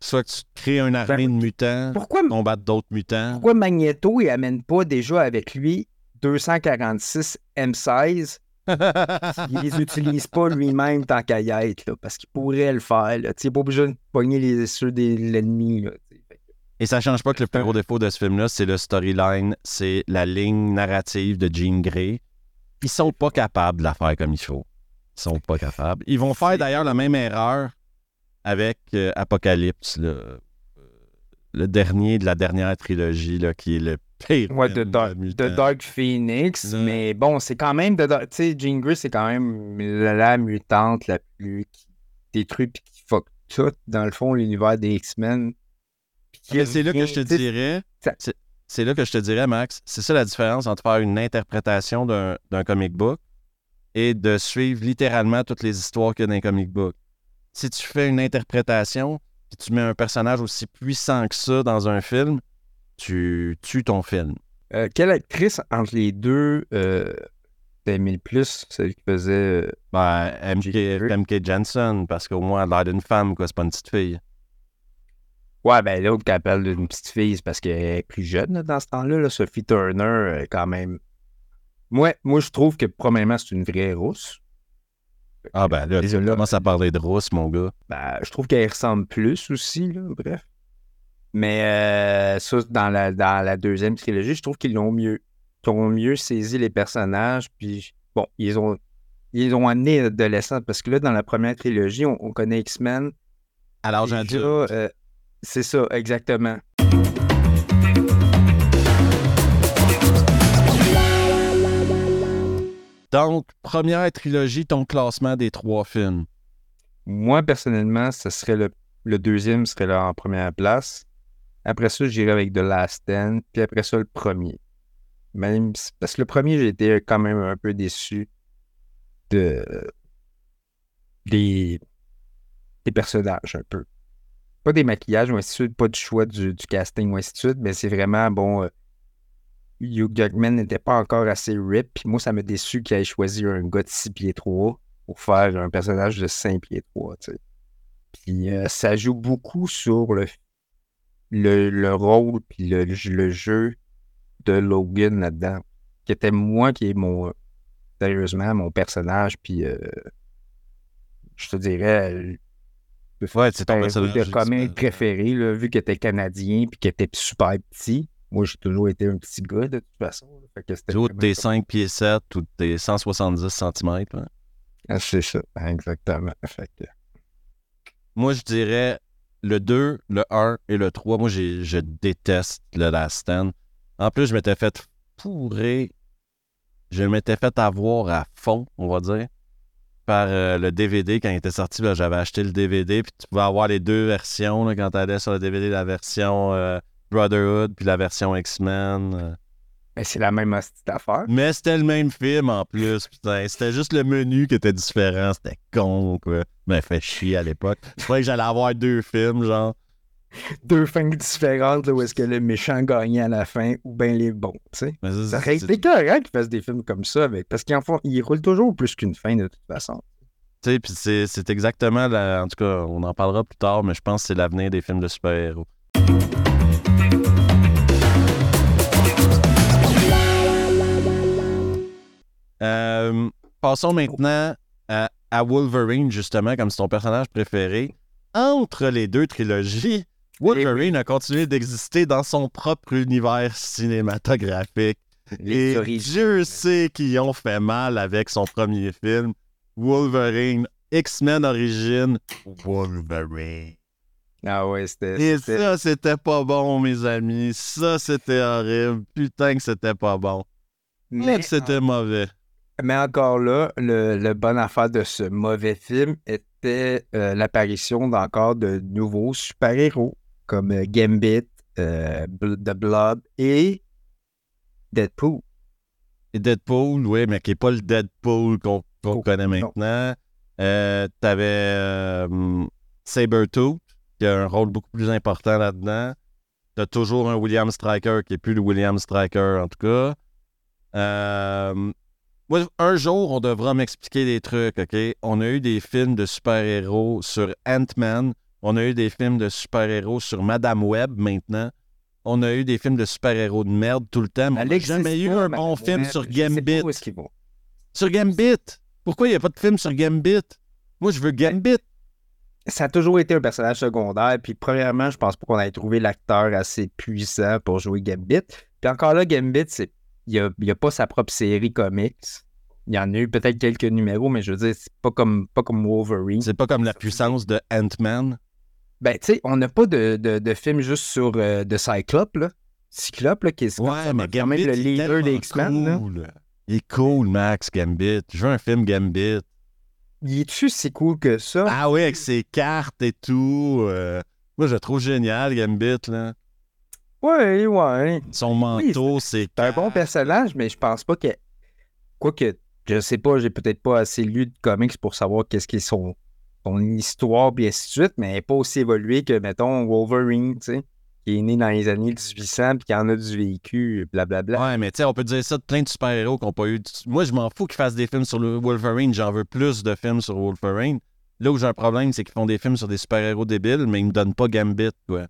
A: Soit que tu crées une armée de mutants,
B: Pourquoi,
A: combattre d'autres mutants.
B: pourquoi Magneto, il amène pas déjà avec lui 246 M16 il les utilise pas lui-même tant qu'à y être, là, parce qu'il pourrait le faire. Tu sais, pas obligé de pogner les ceux de l'ennemi.
A: Et ça change pas que le plus gros défaut de ce film-là, c'est le storyline, c'est la ligne narrative de Jean Grey. Ils sont pas capables de la faire comme il faut. Ils sont pas capables. Ils vont faire d'ailleurs la même erreur avec euh, Apocalypse, là. Euh, le dernier de la dernière trilogie, là, qui est le pire.
B: Ouais, de Dark, de Dark Phoenix, mais bon, c'est quand même Tu sais, Jean Grey, c'est quand même la, la mutante la plus qui détruit puis qui fuck tout, dans le fond, l'univers des X-Men. Puis
A: Mais c'est là que je te dirais. c'est- là que je te dirais, Max. C'est ça la différence entre faire une interprétation d'un comic book et de suivre littéralement toutes les histoires qu'il y a dans un comic book. Si tu fais une interprétation et tu mets un personnage aussi puissant que ça dans un film, tu tues ton film.
B: Euh, quelle actrice entre les deux euh, aimé le plus, celle qui faisait. euh,
A: Ben, MK. MK Jensen, parce qu'au moins, elle a l'air d'une femme, quoi. C'est pas une petite fille.
B: Ouais, ben l'autre qui appelle d'une petite fille, c'est parce qu'elle est plus jeune là, dans ce temps-là. là. Sophie Turner, euh, quand même. Moi, moi, je trouve que, premièrement, c'est une vraie rousse.
A: Ah, ben là, tu commences à parler de rousse, mon gars.
B: Ben, je trouve qu'elle ressemble plus aussi, là, bref. Mais euh, ça, dans la, dans la deuxième trilogie, je trouve qu'ils l'ont mieux. Ils ont mieux saisi les personnages, puis bon, ils ont, ils ont amené l'adolescent, parce que là, dans la première trilogie, on, on connaît X-Men.
A: À l'âge adulte.
B: euh, c'est ça, exactement.
A: Donc, première trilogie, ton classement des trois films.
B: Moi, personnellement, ce serait le, le deuxième serait là en première place. Après ça, j'irais avec The Last Stand. Puis après ça, le premier. Même parce que le premier, été quand même un peu déçu de des, des personnages un peu. Pas des maquillages ou ainsi de suite, pas du choix du, casting ou ainsi de suite, mais c'est vraiment bon. euh, Hugh Jackman n'était pas encore assez rip. Puis moi, ça m'a déçu qu'il ait choisi un gars de 6 pieds 3 pour faire un personnage de 5 pieds 3, tu sais. Puis euh, ça joue beaucoup sur le, le, le rôle puis le, le jeu de Logan là-dedans. Qui était moi qui est mon sérieusement mon personnage, puis euh, je te dirais euh,
A: Ouais, c'est ton personnage principal.
B: préféré, là, vu qu'il était canadien puis qu'il était super petit. Moi, j'ai toujours été un petit gars de toute façon. Fait que
A: t'es
B: comme-
A: 5 pieds 7 ou t'es 170 cm.
B: Ah, C'est ça, exactement. Fait que-
A: Moi, je dirais le 2, le 1 et le 3. Moi, je déteste le Last Stand. En plus, je m'étais fait fourrer. Je m'étais fait avoir à fond, on va dire, par euh, le DVD quand il était sorti. J'avais acheté le DVD, puis tu pouvais avoir les deux versions quand tu allais sur le DVD, la version euh, Brotherhood puis la version X-Men.
B: Mais c'est la même hostie d'affaire.
A: Mais c'était le même film en plus, putain. C'était juste le menu qui était différent. C'était con, quoi. Mais fait chier à l'époque. Je croyais que j'allais avoir deux films, genre.
B: Deux fins différentes, là, où est-ce que le méchant gagnait à la fin, ou bien les bons, tu sais.
A: Mais ça,
B: aurait été correct qu'ils fassent des films comme ça, avec, parce qu'ils en font, ils roulent toujours plus qu'une fin, de toute façon.
A: Tu sais, puis c'est c'est exactement, la- en tout cas, on en parlera plus tard, mais je pense que c'est l'avenir des films de super-héros. Euh, passons maintenant à, à Wolverine, justement, comme c'est ton personnage préféré. Entre les deux trilogies, Wolverine a continué d'exister dans son propre univers cinématographique.
B: Les
A: Et
B: origines.
A: Dieu sait qu'ils ont fait mal avec son premier film, Wolverine, X-Men Origins, Wolverine.
B: Ah ouais, c'était.
A: Et ça, c'était pas bon, mes amis. Ça, c'était horrible. Putain que c'était pas bon. Mais
B: Mais,
A: que c'était mauvais.
B: Mais encore là, le, le bon affaire de ce mauvais film était euh, l'apparition d'encore de nouveaux super-héros comme euh, Gambit, euh, The Blob et Deadpool.
A: Et Deadpool, oui, mais qui est pas le Deadpool qu'on
B: Oh,
A: connaît maintenant. Euh, T'avais euh, Sabretooth, qui a un rôle beaucoup plus important là-dedans. T'as toujours un William Stryker qui est plus le William Stryker, en tout cas. Euh, moi, un jour, on devra m'expliquer des trucs, OK? On a eu des films de super-héros sur Ant-Man. On a eu des films de super-héros sur Madame Web maintenant. On a eu des films de super-héros de merde tout le temps. mais on jamais eu un bon film sur Gambit. Sur Gambit. Pourquoi il n'y a pas de film sur Gambit? Moi, je veux Gambit.
B: ça a toujours été un personnage secondaire. Puis, premièrement, je pense pas qu'on ait trouvé l'acteur assez puissant pour jouer Gambit. Puis encore là, Gambit, c'est il a, il a pas sa propre série comics. Il y en a eu peut-être quelques numéros, mais je veux dire, c'est pas comme, pas comme Wolverine.
A: C'est pas comme la puissance de Ant-Man.
B: Ben, tu sais, on n'a pas de, de, de film juste sur euh, de Cyclope, là. Cyclope, là, qui est
A: Ouais, mais
B: quand
A: Gambit,
B: même le leader des X-Men.
A: cool. Il est cool, Max, Gambit. Je veux un film Gambit.
B: Il est-tu si cool que ça?
A: Ah oui, avec ses cartes et tout. euh, Moi, je le trouve génial, Gambit. Là.
B: Ouais, ouais.
A: Son manteau, c'est
B: C'est un bon personnage, mais je pense pas que. Quoique, je sais pas, j'ai peut-être pas assez lu de comics pour savoir qu'est-ce qui est son, histoire, puis ainsi de suite, mais elle n'est pas aussi évoluée que, mettons, Wolverine, tu sais, qui est né dans les années 1800, puis qui en a du vécu, blablabla.
A: Ouais, mais tu sais, on peut dire ça de plein de super-héros qui n'ont pas eu. de- Moi, je m'en fous qu'ils fassent des films sur le Wolverine. J'en veux plus de films sur Wolverine. Là où j'ai un problème, c'est qu'ils font des films sur des super-héros débiles, mais ils me donnent pas Gambit, quoi.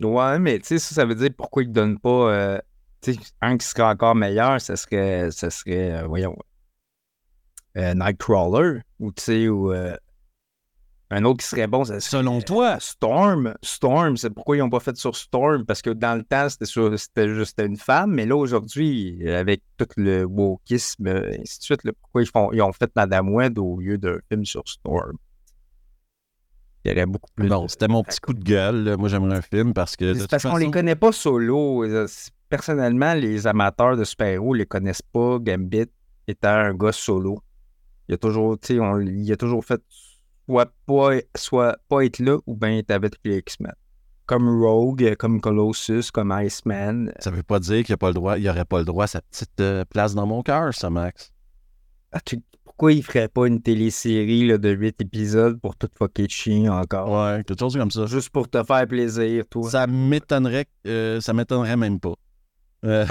B: Ouais, mais tu sais, ça, ça veut dire pourquoi ils ne donnent pas. euh, tu sais, un qui serait encore meilleur, ça serait, ça serait euh, voyons, euh, Nightcrawler, ou tu sais, ou euh, un autre qui serait bon, ça serait
A: Selon toi,
B: Storm. Storm, c'est pourquoi ils n'ont pas fait sur Storm, parce que dans le temps, c'était juste une femme, mais là, aujourd'hui, avec tout le wokisme, et ainsi de suite, là, pourquoi ils, font, ils ont fait Madame Web au lieu d'un film sur Storm? Il y aurait beaucoup plus.
A: bon, c'était mon petit coup de gueule. là. Moi, j'aimerais un film parce que.
B: c'est parce qu'on les connaît pas solo. Personnellement, les amateurs de super-héros les connaissent pas. Gambit étant un gars solo. Il a toujours, tu sais, on- il a toujours fait soit pas, soit pas être là ou bien être avec les X-Men. Comme Rogue, comme Colossus, comme Iceman.
A: Ça veut pas dire qu'il n'y a pas le droit, il aurait pas le droit à sa petite euh, place dans mon cœur, ça, Max.
B: Ah, tu- pourquoi il ferait pas une télésérie là, de 8 épisodes pour tout fucker chien encore?
A: Ouais, quelque chose comme ça.
B: Juste pour te faire plaisir, toi.
A: Ça m'étonnerait, euh, ça m'étonnerait même pas. Euh,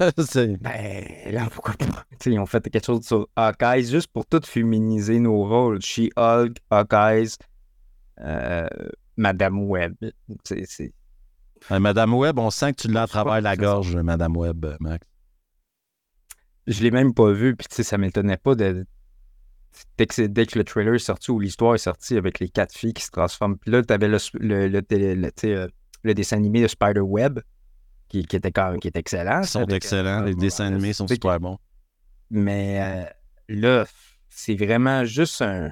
B: Ben, là, pourquoi pas? Tu sais, ils ont fait quelque chose sur Hawkeye juste pour tout féminiser nos rôles. She-Hulk, Hawkeye, euh, Madame Web. C'est, c'est...
A: Euh, Madame Webb, on sent que tu l'as à travers la gorge, Madame Webb, Max.
B: Je l'ai même pas vu, puis ça m'étonnait pas de. Dès que, c'est- dès que le trailer est sorti ou l'histoire est sortie avec les quatre filles qui se transforment. Puis là, t'avais le, le, le, le, tu euh, le dessin animé de Spider-Web qui, qui était quand qui est excellent.
A: Ils sont
B: avec, euh,
A: excellents, les dessins animés sont
B: Tu
A: super bons.
B: Mais euh, là, c'est vraiment juste un,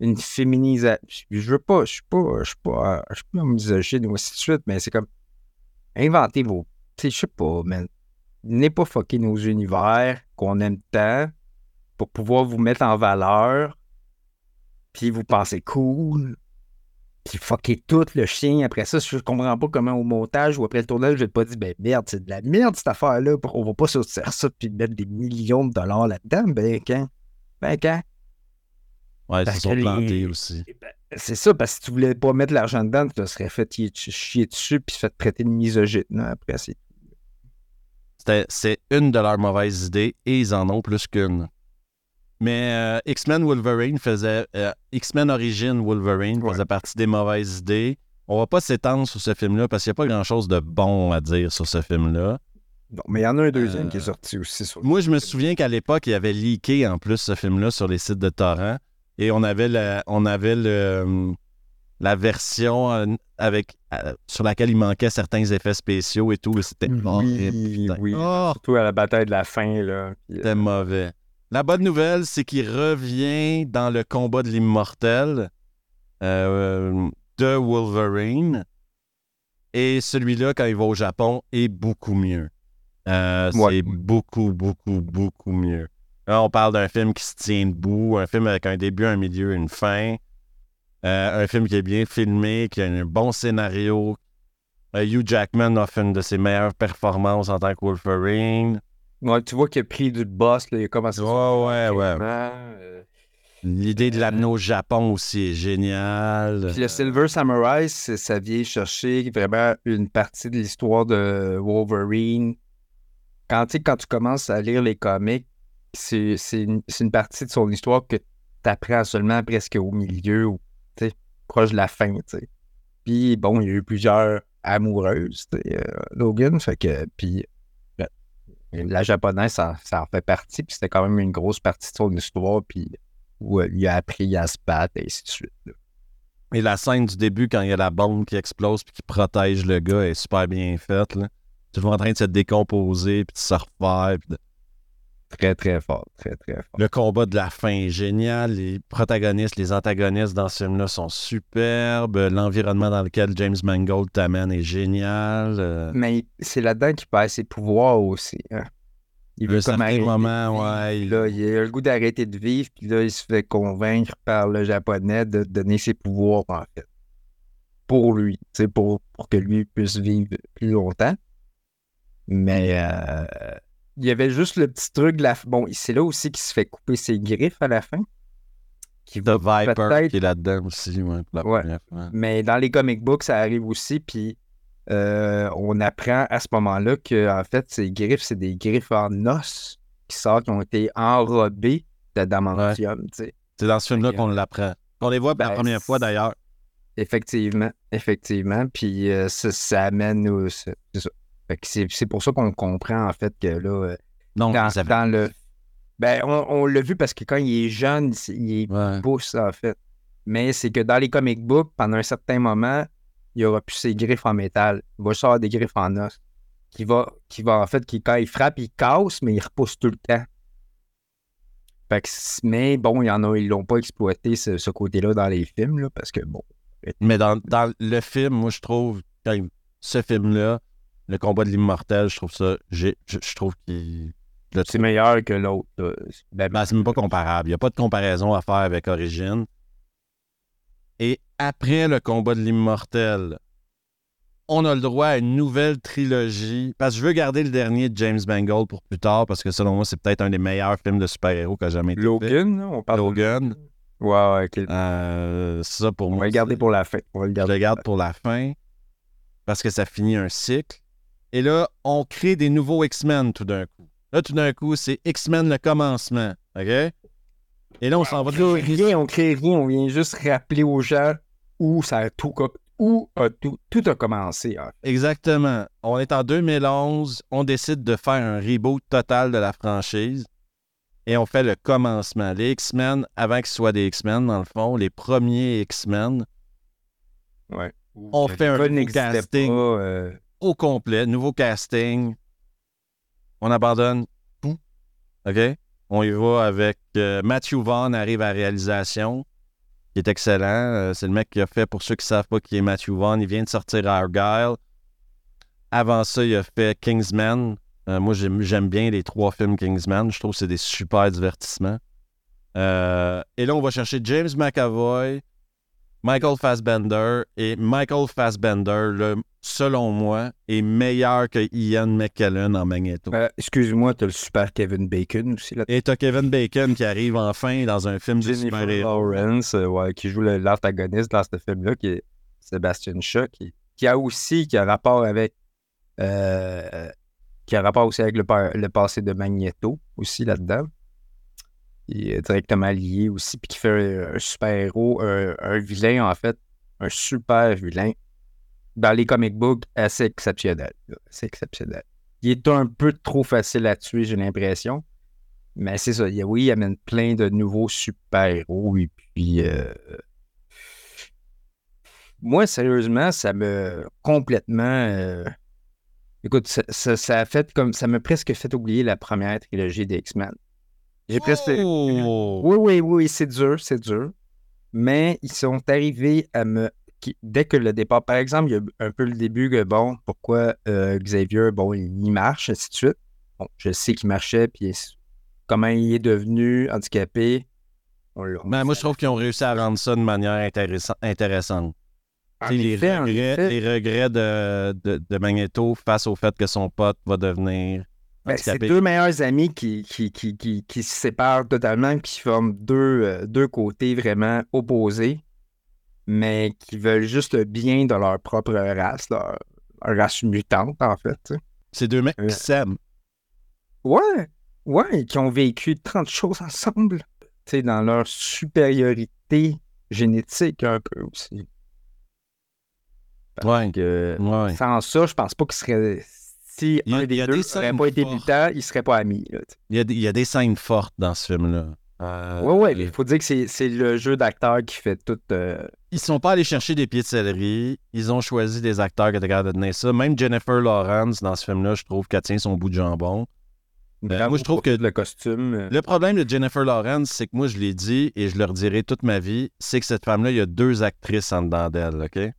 B: une féminisation. Je veux pas, je suis pas, je suis pas, je suis pas misogyne ou ainsi de suite, mais c'est comme inventez vos. Tu sais, je sais pas, man. Venez pas fucker nos univers qu'on aime tant pour pouvoir vous mettre en valeur, puis vous pensez cool, puis fucker tout le chien. Après ça, je comprends pas comment au montage ou après le tournage, je vais pas dire, ben merde, c'est de la merde cette affaire-là. On va pas sortir ça puis mettre des millions de dollars là-dedans. Ben quand? Ben quand?
A: Ouais, ils se sont plantés
B: les-
A: aussi.
B: Ben, C'est ça, parce que si tu voulais pas mettre l'argent dedans, tu te serais fait chier dessus puis fait traiter de misogyne. hein, Après, c'est.
A: C'est une de leurs mauvaises idées et ils en ont plus qu'une. Mais euh, X-Men Wolverine faisait. euh, X-Men Origin Wolverine
B: Ouais.
A: faisait partie des mauvaises idées. On va pas s'étendre sur ce film-là parce qu'il n'y a pas grand-chose de bon à dire sur ce film-là.
B: Non, mais il y en a un deuxième
A: Euh,
B: qui est sorti aussi sur
A: Moi, je me souviens qu'à l'époque, il y avait leaké en plus ce film-là sur les sites de torrent. Et on avait, la, on avait le, la version euh, avec, euh, sur laquelle il manquait certains effets spéciaux et tout. C'était horrible.
B: Oui,
A: putain.
B: oui.
A: Oh,
B: Surtout à la bataille de la fin, euh,
A: c'était mauvais. La bonne nouvelle, c'est qu'il revient dans le combat de l'immortel euh, de Wolverine. Et celui-là, quand il va au Japon, est beaucoup mieux. Euh,
B: Ouais.
A: C'est beaucoup, beaucoup, beaucoup mieux. Là, on parle d'un film qui se tient debout, un film avec un début, un milieu, une fin. Euh, un film qui est bien filmé, qui a un bon scénario. Euh, Hugh Jackman fait une de ses meilleures performances en tant que Wolverine.
B: Ouais, tu vois qu'il a pris du boss, là, il a commencé
A: Ouais, ouais, ouais.
B: Euh,
A: L'idée de l'amener au Japon aussi est géniale.
B: Puis le Silver Samurai, ça vient chercher vraiment une partie de l'histoire de Wolverine. Quand, quand tu commences à lire les comics, c'est c'est une, une partie de son histoire que tu apprends seulement presque au milieu ou proche de la fin. tu sais. Puis bon, il y a eu plusieurs amoureuses, euh, Logan. Fait que, puis la japonaise, ça, ça en fait partie. Puis c'était quand même une grosse partie de son histoire. Puis où euh, il a appris à se battre et ainsi de suite.
A: Et la scène du début, quand il y a la bombe qui explose puis qui protège le gars, est super bien faite. Là. Tu le en train de se décomposer puis de se refaire. de-
B: Très, très fort. Très, très fort.
A: Le combat de la fin est génial. Les protagonistes, les antagonistes dans ce film-là sont superbes. L'environnement dans lequel James Mangold t'amène est génial. Euh,
B: Mais c'est là-dedans qu'il perd ses pouvoirs aussi. hein. Il veut comme arrêter
A: moment, ouais, il-
B: Là, il a le goût d'arrêter de vivre, puis là, il se fait convaincre par le japonais de donner ses pouvoirs, en fait. Pour lui, pour, pour que lui puisse vivre plus longtemps. Mais euh, il y avait juste le petit truc de la. Bon, c'est là aussi qu'il se fait couper ses griffes à la fin. Qui
A: The Viper
B: peut-être-
A: qui est là-dedans aussi. Ouais, la
B: Ouais.
A: première fois.
B: Mais dans les comic books, ça arrive aussi, puis euh, on apprend à ce moment-là que en fait, ces griffes, c'est des griffes en os qui sortent, qui ont été enrobées d'adamantium, tu sais.
A: C'est dans ce film-là qu'on l'apprend. On les voit pour la
B: Ben,
A: première fois d'ailleurs.
B: Effectivement, effectivement. Puis euh, ça, ça amène c'est ça. Que c'est pour ça qu'on comprend en fait que là, euh,
A: Non,
B: dans,
A: fait-
B: dans le. Ben, on, on l'a vu parce que quand il est jeune, il est
A: Ouais.
B: pousse, en fait. Mais c'est que dans les comic books, pendant un certain moment, il n'y aura plus ses griffes en métal. Il va avoir des griffes en os. Qui va, qui va en fait, qui, quand il frappe, il casse, mais il repousse tout le temps. Fait que mais bon, il y en a, ils l'ont pas exploité ce, ce côté-là dans les films, là, parce que bon.
A: Mais dans, dans le film, moi, je trouve, quand il- ce film-là, le combat de l'immortel, je trouve ça, je, je trouve qu'il. je
B: C'est meilleur que l'autre. là. Ben,
A: Ben, c'est même pas comparable. Il n'y a pas de comparaison à faire avec Origin. Et après le combat de l'immortel, on a le droit à une nouvelle trilogie. Parce que je veux garder le dernier de James Mangold pour plus tard, parce que selon moi, c'est peut-être un des meilleurs films de super-héros qui a jamais été fait.
B: Logan, là, on parle de-
A: Logan.
B: Ouais, ouais, ok.
A: Euh, ça, pour
B: On
A: moi.
B: va le garder pour la fin. On va le
A: Je
B: garder.
A: le garde pour la fin parce que ça finit un cycle. Et là, on crée des nouveaux X-Men tout d'un coup. Là, tout d'un coup, c'est X-Men le commencement. OK? Et là, on s'en va
B: On crée rien, on crée rien, on vient juste rappeler aux gens où ça a tout, où a tout, tout a commencé. hein.
A: Exactement. On est en 2011. On décide de faire un reboot total de la franchise. Et on fait le commencement. Les X-Men, avant qu'ils soient des X-Men, dans le fond, les premiers X-Men,
B: Ouais.
A: On fait un casting.
B: pas, euh,
A: au complet, nouveau casting. On abandonne tout. OK? On y va avec euh, Matthew Vaughn arrive à réalisation, qui est excellent. Euh, c'est le mec qui a fait, pour ceux qui ne savent pas qui est Matthew Vaughn, il vient de sortir Argyle. Avant ça, il a fait Kingsman. Euh, moi, j'aime, bien les trois films Kingsman. Je trouve que c'est des super divertissements. Et là, on va chercher James McAvoy, Michael Fassbender. Et Michael Fassbender, le, selon moi, est meilleur que Ian McKellen en Magneto.
B: Euh, Excuse-moi, t'as le super Kevin Bacon aussi là.
A: Et t'as Kevin Bacon qui arrive enfin dans un film de
B: Jennifer
A: super-héros.
B: Lawrence, euh, ouais, qui joue l'antagoniste dans ce film-là, qui est Sébastien Shaw, qui, qui a aussi qui a rapport avec euh, qui a rapport aussi avec le, le passé de Magneto aussi là-dedans. Il est directement lié aussi, puis qui fait un, un super-héros, un, vilain en fait, un super vilain dans les comic books assez exceptionnel. exceptionnel. Il est un peu trop facile à tuer, j'ai l'impression. Mais c'est ça. il oui, il amène plein de nouveaux super-héros. Et puis, euh, moi, sérieusement, ça me complètement. euh, Écoute, ça a fait comme. Ça m'a presque fait oublier la première trilogie des X-Men. Presque.
A: Oh!
B: Oui, oui, oui, c'est dur, c'est dur. Mais ils sont arrivés à me. dès que le départ, par exemple, il y a un peu le début que, bon, pourquoi euh, Xavier, bon, il, marche, ainsi de suite. Bon, je sais qu'il marchait, puis comment il est devenu handicapé. On l'a-
A: Ben, moi, je trouve qu'ils ont réussi à rendre ça de manière intéressa- intéressante. Les, regrets, les regrets de, de, de Magneto face au fait que son pote va devenir
B: Ben, c'est deux meilleurs amis qui, qui, qui, qui, qui se séparent totalement, qui forment deux, euh, deux côtés vraiment opposés, mais qui veulent juste le bien de leur propre race, leur, leur race mutante, en fait.
A: C'est deux mecs
B: Ouais.
A: qui s'aiment.
B: Ouais, ouais, qui ont vécu tant de choses ensemble, tu sais, dans leur supériorité génétique un peu aussi.
A: Ouais.
B: Que,
A: Ouais.
B: Sans ça, je pense pas qu'ils seraient... Si
A: Il y a-
B: un des deux n'aurait pas été ils seraient pas amis. Là.
A: Il y, a, des- il y a des scènes fortes dans ce film-là. Euh,
B: ouais, mais il faut dire que c'est c'est le jeu d'acteur qui fait tout. euh,
A: Ils sont pas allés chercher des pieds de céleri. Ils ont choisi des acteurs qui étaient capables de tenir ça. Même Jennifer Lawrence, dans ce film-là, je trouve qu'elle tient son bout de jambon.
B: bravo
A: moi, je trouve que-
B: le costume. euh,
A: Le problème de Jennifer Lawrence, c'est que moi, je l'ai dit et je le redirai toute ma vie, c'est que cette femme-là, il y a deux actrices en dedans d'elle, OK?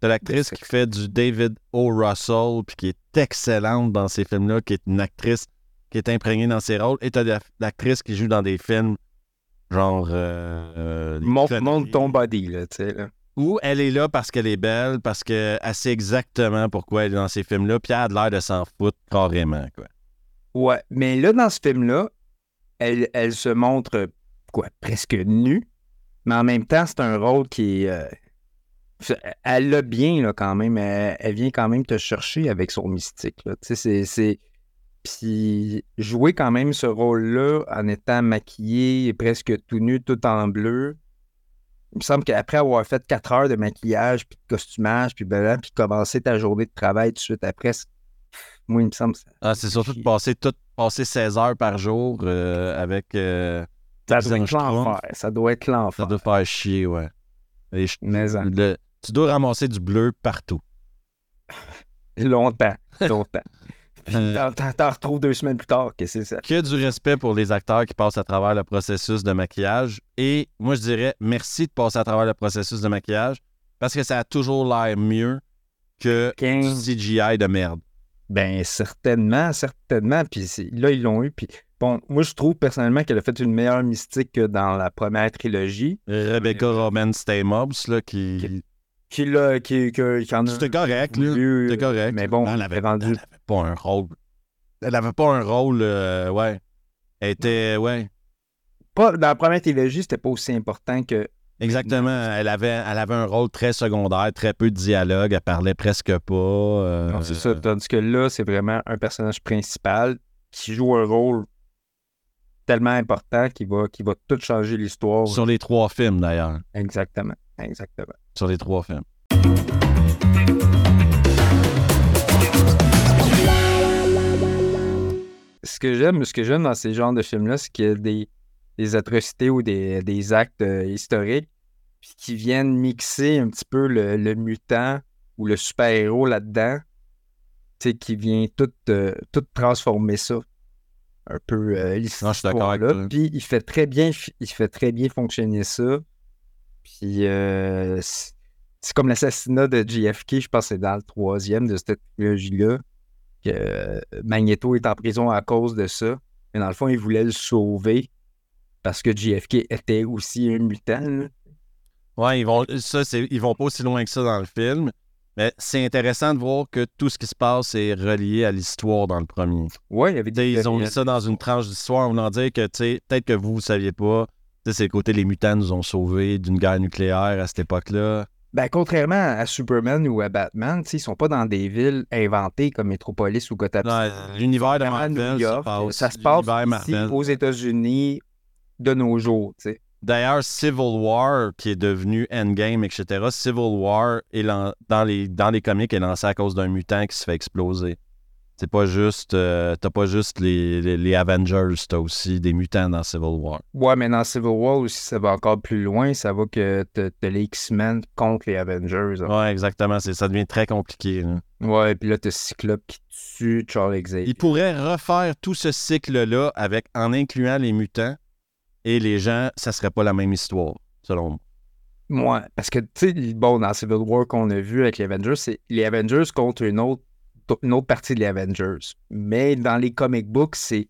A: T'as l'actrice qui fait du David O. Russell, puis qui est excellente dans ces films-là, qui est une actrice qui est imprégnée dans ses rôles, et t'as la- l'actrice qui joue dans des films genre... euh, euh,
B: montre ton body, là, tu sais. Là.
A: Où elle est là parce qu'elle est belle, parce qu'elle sait exactement pourquoi elle est dans ces films-là, puis elle a l'air de s'en foutre carrément, quoi.
B: Ouais, mais là, dans ce film-là, elle, elle se montre, quoi, presque nue, mais en même temps, c'est un rôle qui est. euh, elle l'a bien, là, quand même. Elle, elle vient quand même te chercher avec son mystique, là. Tu sais, c'est-. Puis jouer quand même ce rôle-là en étant maquillé, presque tout nu, tout en bleu. Il me semble qu'après avoir fait quatre heures de maquillage, puis de costumage, puis puis commencer ta journée de travail tout de suite après, moi, il me semble ça-
A: Ah, c'est surtout de passer, tout, passer 16 heures par jour euh, avec... euh,
B: ça doit être
A: instruments.
B: l'enfer. Ça doit être
A: Ça
B: l'enfer.
A: doit faire chier, ouais. Et je-
B: Mais
A: le- tu dois ramasser du bleu partout.
B: longtemps, longtemps.
A: Euh.
B: t'en- retrouves deux semaines plus tard que c'est ça.
A: Que du respect pour les acteurs qui passent à travers le processus de maquillage. Et moi, je dirais merci de passer à travers le processus de maquillage parce que ça a toujours l'air mieux que du CGI de merde.
B: Ben, certainement, certainement. Puis là, ils l'ont eu. Puis bon, moi, je trouve personnellement qu'elle a fait une meilleure mystique que dans la première trilogie.
A: Rebecca Roman Stamos, là, qui.
B: Qui, l'a- qui, qui, qui en a
A: C'était correct, là.
B: voulu,
A: C'était correct.
B: Mais bon,
A: elle
B: elle
A: avait,
B: rendu.
A: elle avait pas un rôle. Elle avait pas un rôle, euh, ouais. Elle était, ouais.
B: Pas, dans la première trilogie, c'était pas aussi important que.
A: Exactement. Elle avait, elle avait un rôle très secondaire, très peu de dialogue. Elle parlait presque pas. euh,
B: Non, c'est ça. Tandis que là, c'est vraiment un personnage principal qui joue un rôle tellement important qui va, qui va tout changer l'histoire.
A: Sur les trois films, d'ailleurs.
B: Exactement. Exactement.
A: Sur les trois films.
B: Ce que j'aime, ce que j'aime dans ces genres de films-là, c'est qu'il y a des, des atrocités ou des, des actes euh, historiques puis qui viennent mixer un petit peu le, le mutant ou le super-héros là-dedans, tu sais, qui vient tout, euh, tout transformer ça. Un peu euh,
A: Non, je suis d'accord avec.
B: Puis il fait très bien, il fait très bien fonctionner ça. Puis euh, c'est comme l'assassinat de JFK, je pense que c'est dans le troisième de cette trilogie-là, que euh, Magneto est en prison à cause de ça. Mais dans le fond, il voulait le sauver parce que JFK était aussi un mutant.
A: Ouais, ils vont, ça, ils vont pas aussi loin que ça dans le film. Mais c'est intéressant de voir que tout ce qui se passe est relié à l'histoire dans le premier.
B: Ouais, il y avait des.
A: ils ont mis ça dans une tranche d'histoire en voulant dire que peut-être que vous ne saviez pas. C'est le côté les mutants nous ont sauvés d'une guerre nucléaire à cette époque-là.
B: Ben, contrairement à Superman ou à Batman, ils sont pas dans des villes inventées comme Metropolis ou Gotham.
A: L'univers de
B: à New
A: Marvel,
B: York,
A: ça
B: se passe ici,
A: Marvel.
B: aux États-Unis de nos jours.
A: D'ailleurs, Civil War, qui est devenu Endgame, etc., Civil War, est lan- dans, les, dans les comics, est lancé à cause d'un mutant qui se fait exploser. C'est pas juste. euh, t'as pas juste les, les, les Avengers, t'as aussi des mutants dans Civil War.
B: Ouais, mais dans Civil War aussi, ça va encore plus loin. Ça va que t'as les X-Men contre les Avengers. hein.
A: Ouais, exactement. Ça devient très compliqué. là.
B: Ouais, puis là, t'as Cyclope qui tue Charles Xavier.
A: Il pourrait refaire tout ce cycle-là avec en incluant les mutants et les gens, ça serait pas la même histoire, selon moi.
B: Ouais, parce que, tu sais, bon, dans Civil War qu'on a vu avec les Avengers, c'est les Avengers contre une autre, une autre partie des Avengers. Mais dans les comic books, c'est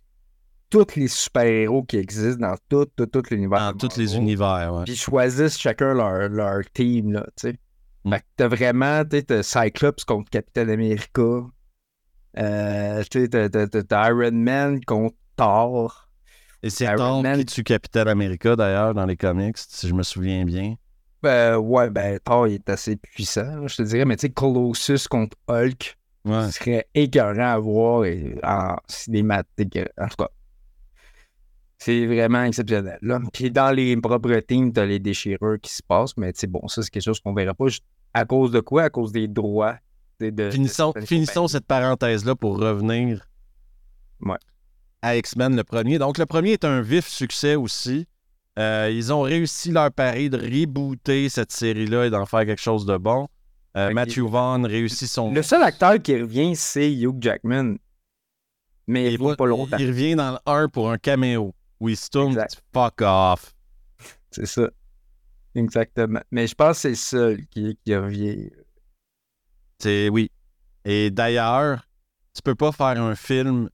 B: tous les super-héros qui existent dans tout, tout, tout l'univers.
A: Dans
B: de
A: tous les univers, ouais.
B: Puis ils choisissent chacun leur, leur team, là, tu sais.
A: Mm.
B: Fait que t'as vraiment, tu sais, t'as Cyclops contre Captain America. Euh, tu sais, t'as- Iron Man contre Thor.
A: Et c'est
B: Iron
A: Thor
B: Man-
A: qui tue Captain America, d'ailleurs, dans les comics, si je me souviens bien.
B: Ben, ouais, ben, Thor, il est assez puissant, je te dirais. Mais tu sais, Colossus contre Hulk,
A: Ouais.
B: ce serait écœurant à voir et en cinématique. En tout cas, c'est vraiment exceptionnel. Là. Puis dans les propres teams, t'as les déchireurs qui se passent, mais tu bon, ça, c'est quelque chose qu'on verra pas. À cause de quoi? À cause des droits. tu De,
A: Finissons,
B: de-
A: finissons cette parenthèse-là pour revenir
B: Ouais.
A: à X-Men, le premier. Donc, le premier est un vif succès aussi. Euh, ils ont réussi leur pari de rebooter cette série-là et d'en faire quelque chose de bon. Euh. Matthew Vaughn réussit son.
B: Le seul acteur qui revient, c'est Hugh Jackman. Mais il
A: il,
B: revient pas longtemps.
A: il revient dans le 1 pour un caméo où il se tourne fuck off.
B: C'est ça. Exactement. Mais je pense que c'est le seul qui, qui revient.
A: C'est oui. Et d'ailleurs, tu peux pas faire un film.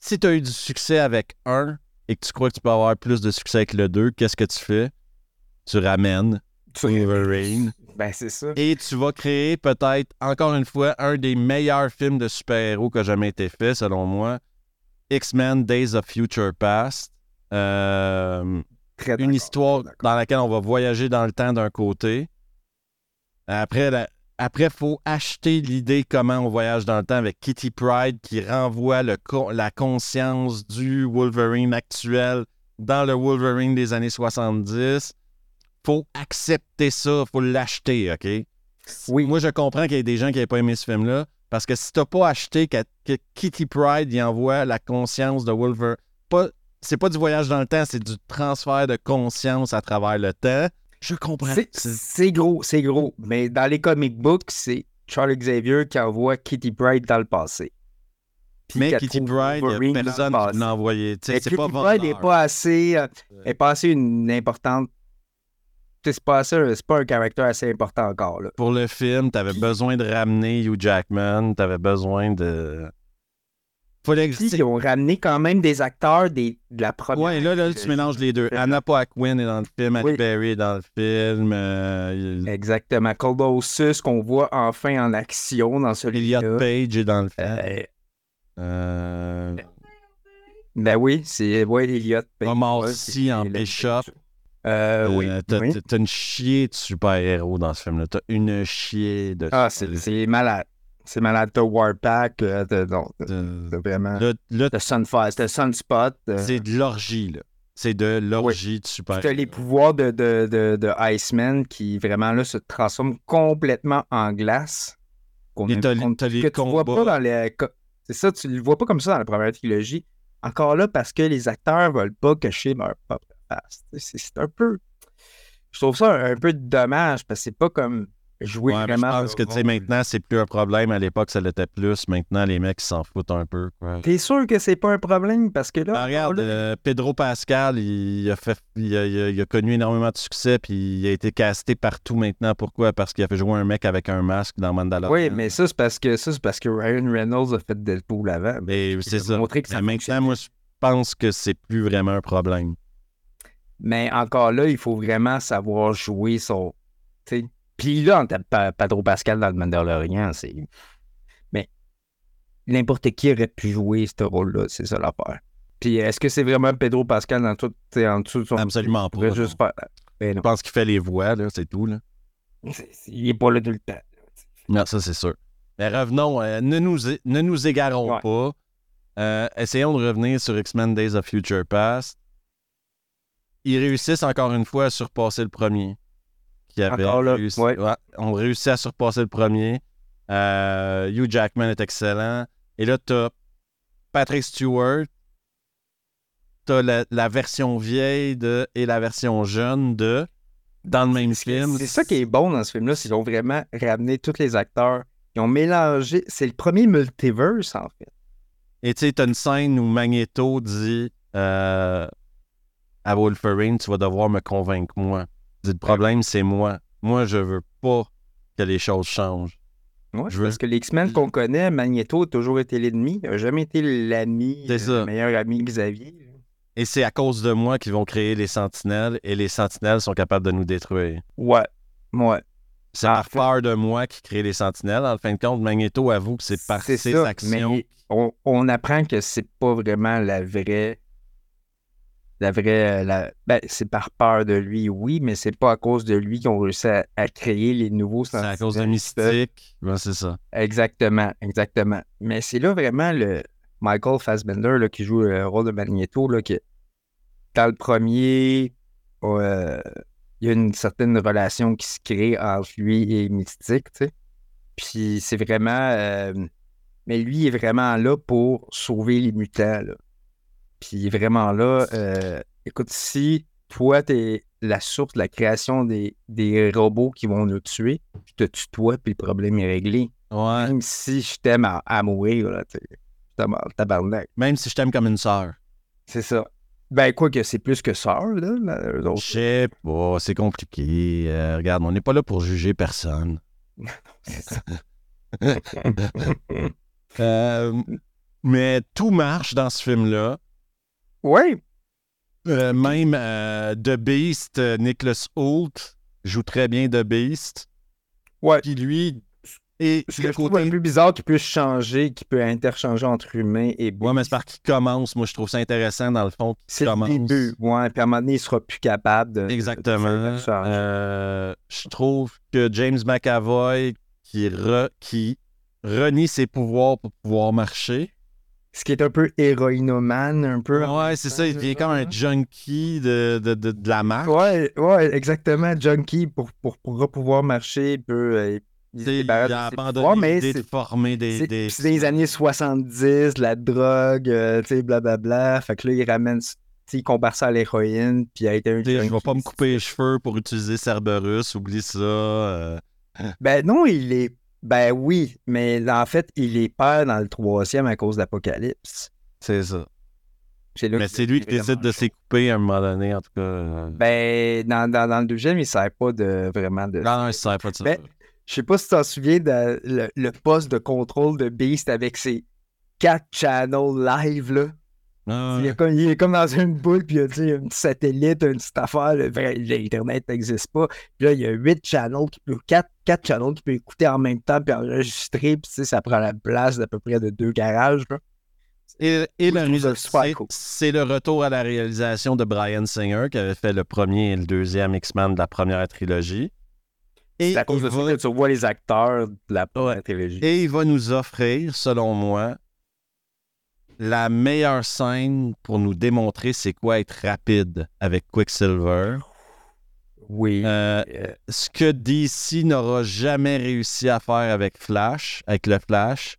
A: Si tu as eu du succès avec un et que tu crois que tu peux avoir plus de succès avec le 2, qu'est-ce que tu fais? Tu ramènes Wolverine
B: Ben, c'est ça.
A: et tu vas créer peut-être, encore une fois, un des meilleurs films de super-héros qui a jamais été fait, selon moi. X-Men Days of Future Past. Euh, une histoire dans laquelle on va voyager dans le temps d'un côté. Après, la- après, faut acheter l'idée comment on voyage dans le temps avec Kitty Pride qui renvoie le la conscience du Wolverine actuel dans le Wolverine des années 70. Faut accepter ça, faut l'acheter, OK?
B: Oui.
A: Moi, je comprends qu'il y ait des gens qui n'avaient pas aimé ce film-là, parce que si t'as pas acheté que, que Kitty Pride y envoie la conscience de Wolverine, pas, c'est pas du voyage dans le temps, c'est du transfert de conscience à travers le temps. Je comprends.
B: C'est- gros, c'est gros. Mais dans les comic books, c'est Charles Xavier qui envoie Kitty Pride dans le passé. Puis
A: Mais Kitty Pride, personne qui l'a envoyé.
B: Kitty
A: pas
B: Pride n'est pas assez, euh, est pas assez une importante. C'est pas, c'est pas un caractère assez important encore. Là.
A: Pour le film, tu avais
B: Puis-
A: besoin de ramener Hugh Jackman, tu avais besoin de. Fallait que-
B: Puis ils ont ramené quand même des acteurs des, de la première.
A: Ouais, là, là, tu mélanges les deux. Anna Paquin est dans le film, Halle
B: Oui.
A: Berry est dans le film, euh, il-
B: Exactement. Colossus qu'on voit enfin en action dans celui-là.
A: Elliot Page est dans le film.
B: Euh,
A: Euh,
B: ben oui, c'est ouais, Elliot Page.
A: Omar Sy
B: c'est-
A: en Bishop.
B: Euh, oui.
A: euh, t'as,
B: oui.
A: une chier de super-héros dans ce film-là. T'as une chier de.
B: Ah, c'est malade. C'est malade. T'as Warpack, euh, t'as vraiment. T'as Sunfire, t'as Sunspot.
A: c'est de l'orgie, là. C'est de l'orgie de super
B: T'as les pouvoirs de, de, de, de Iceman qui vraiment là se transforment complètement en glace. Qu'on
A: les
B: que tu vois pas dans les. C'est ça, tu le vois pas comme ça dans la première trilogie. Encore là, parce que les acteurs veulent pas cacher leur propre face. C'est un peu. Je trouve ça un, un peu dommage parce que c'est pas comme jouer
A: Ouais, mais je
B: vraiment.
A: pense que tu sais, maintenant, c'est plus un problème. À l'époque, ça l'était plus. Maintenant, les mecs s'en foutent un peu.
B: T'es sûr que c'est pas un problème? Parce que là.
A: Ah, regarde,
B: là,
A: euh, Pedro Pascal, il a, fait, il, a, il a- il a connu énormément de succès, puis il a été casté partout maintenant. Pourquoi? Parce qu'il a fait jouer un mec avec un masque dans Mandalorian.
B: oui, mais ça, c'est parce que ça, c'est parce que Ryan Reynolds a fait Deadpool avant.
A: Mais c'est ça.
B: montré que ça
A: Mais maintenant, moi, je pense que c'est plus vraiment un problème.
B: Mais encore là, il faut vraiment savoir jouer son. tu sais. Puis là, on tape pas Pedro Pascal dans le Mandalorian, c'est. Mais n'importe qui aurait pu jouer ce rôle-là, c'est ça l'affaire. Puis est-ce que c'est vraiment Pedro Pascal dans tout, en dessous de son.
A: Absolument pas,
B: faire. Ben
A: Je pense qu'il fait les voix, là, c'est tout. Là.
B: Il est pas là tout le temps.
A: Non, ça, c'est sûr. Mais revenons, euh, ne, nous, ne nous égarons
B: Ouais.
A: pas. Euh, essayons de revenir sur X-Men Days of Future Past. Ils réussissent encore une fois à surpasser le premier. Qui avait
B: Encore là,
A: réussi-
B: ouais.
A: ouais, on réussit à surpasser le premier. Euh, Hugh Jackman est excellent. Et là, tu as Patrick Stewart. Tu as la, la version vieille de, et la version jeune de dans le même film.
B: C'est ça qui est bon dans ce film-là, c'est qu'ils ont vraiment ramené tous les acteurs. Ils ont mélangé. C'est le premier multiverse, en fait.
A: Et tu sais, t'as une scène où Magneto dit euh, à Wolverine, tu vas devoir me convaincre, moi. Le problème, c'est moi. Moi, je veux pas que les choses changent. Je veux-
B: Parce que les X-Men qu'on connaît, Magneto a toujours été l'ennemi. Il n'a jamais été l'ami,
A: C'est
B: euh,
A: ça.
B: le meilleur ami Xavier.
A: Et c'est à cause de moi qu'ils vont créer les sentinelles et les sentinelles sont capables de nous détruire.
B: Ouais. Ouais.
A: C'est par peur de moi qu'ils créent les sentinelles. En fin de compte, Magneto avoue que c'est par ses
B: ça,
A: actions.
B: Mais on, on apprend que c'est pas vraiment la vraie. La vraie. la- ben, c'est par peur de lui, oui, mais c'est pas à cause de lui qu'ils ont réussi à, à créer les nouveaux
A: C'est à cause de Mystique. Ben, c'est ça.
B: Exactement, exactement. Mais c'est là vraiment le Michael Fassbender là, qui joue le rôle de Magneto, là, dans le premier, euh, il y a une certaine relation qui se crée entre lui et Mystique, tu sais. Puis c'est vraiment... euh, mais lui il est vraiment là pour sauver les mutants, là. Puis vraiment là... euh, écoute, si toi, t'es la source de la création des, des robots qui vont nous tuer, je te tue toi, puis le problème est réglé.
A: Ouais.
B: Même si je t'aime à, à mourir, là. Je t'aime tabarnak.
A: Même si je t'aime comme une sœur.
B: C'est ça. Ben, quoi que c'est plus que sœur, là. là, eux
A: Je
B: autres.
A: sais pas, c'est compliqué. Euh, regarde, on n'est pas là pour juger personne.
B: C'est ça.
A: Euh, mais tout marche dans ce film-là.
B: Ouais.
A: Euh, même euh, The Beast, euh, Nicholas Hoult joue très bien The Beast.
B: Ouais.
A: Puis lui, et
B: Ce
A: le
B: que je trouve un peu bizarre qu'il puisse changer, qu'il peut interchanger entre humains et
A: Ouais, mais c'est parce qu'il commence. Moi, je trouve ça intéressant, dans le fond, qu'il
B: C'est le début. Ouais, puis à un moment donné, il sera plus capable de.
A: Exactement. Euh, je trouve que James McAvoy, qui, re- qui renie ses pouvoirs pour pouvoir marcher,
B: Ce qui est un peu héroïnomane, un peu.
A: Ouais, c'est ça. Il devient comme un
B: hein.
A: junkie de, de, de, de la marque.
B: Ouais, ouais, exactement. Junkie pour, pour, pour pouvoir marcher, il peut. euh, il
A: Il a abandonné l'idée de former des.
B: C'est
A: des...
B: c'est des années 70, la drogue, euh, tu sais, blablabla. Fait que là, il ramène, tu sais, il compare ça à l'héroïne, puis il a été un
A: Je vais pas me couper les cheveux pour utiliser Cerberus, oublie ça. euh.
B: Ben non, il est. Ben oui, mais en fait, il est père dans le troisième à cause d'Apocalypse.
A: C'est ça.
B: Là
A: Mais c'est lui qui décide de s'écouper à un moment donné, en tout cas. euh.
B: Ben, dans, dans, dans le deuxième, il sert pas de vraiment de.
A: Non, non, il sert pas de ça.
B: Ben, Je sais pas si tu t'en souviens de le, le poste de contrôle de Beast avec ses quatre channels live, là. Il, est comme, il est comme dans une boule, puis il y a un petit satellite, une petite affaire. L'Internet n'existe pas. Puis là, il y a huit channels, qui peut, quatre, quatre channels qui peut écouter en même temps, puis enregistrer. Puis ça prend la place d'à peu près de deux garages. là.
A: Et, et
B: Moi,
A: le c'est-
B: cool.
A: c'est le retour à la réalisation de Brian Singer, qui avait fait le premier et le deuxième X-Men de la première trilogie.
B: C'est à cause de
A: va-
B: ça que tu vois les acteurs de la première trilogie.
A: Et il va nous offrir, selon moi, la meilleure scène pour nous démontrer c'est quoi être rapide avec Quicksilver.
B: Oui.
A: Euh, ce que DC n'aura jamais réussi à faire avec Flash, avec le Flash,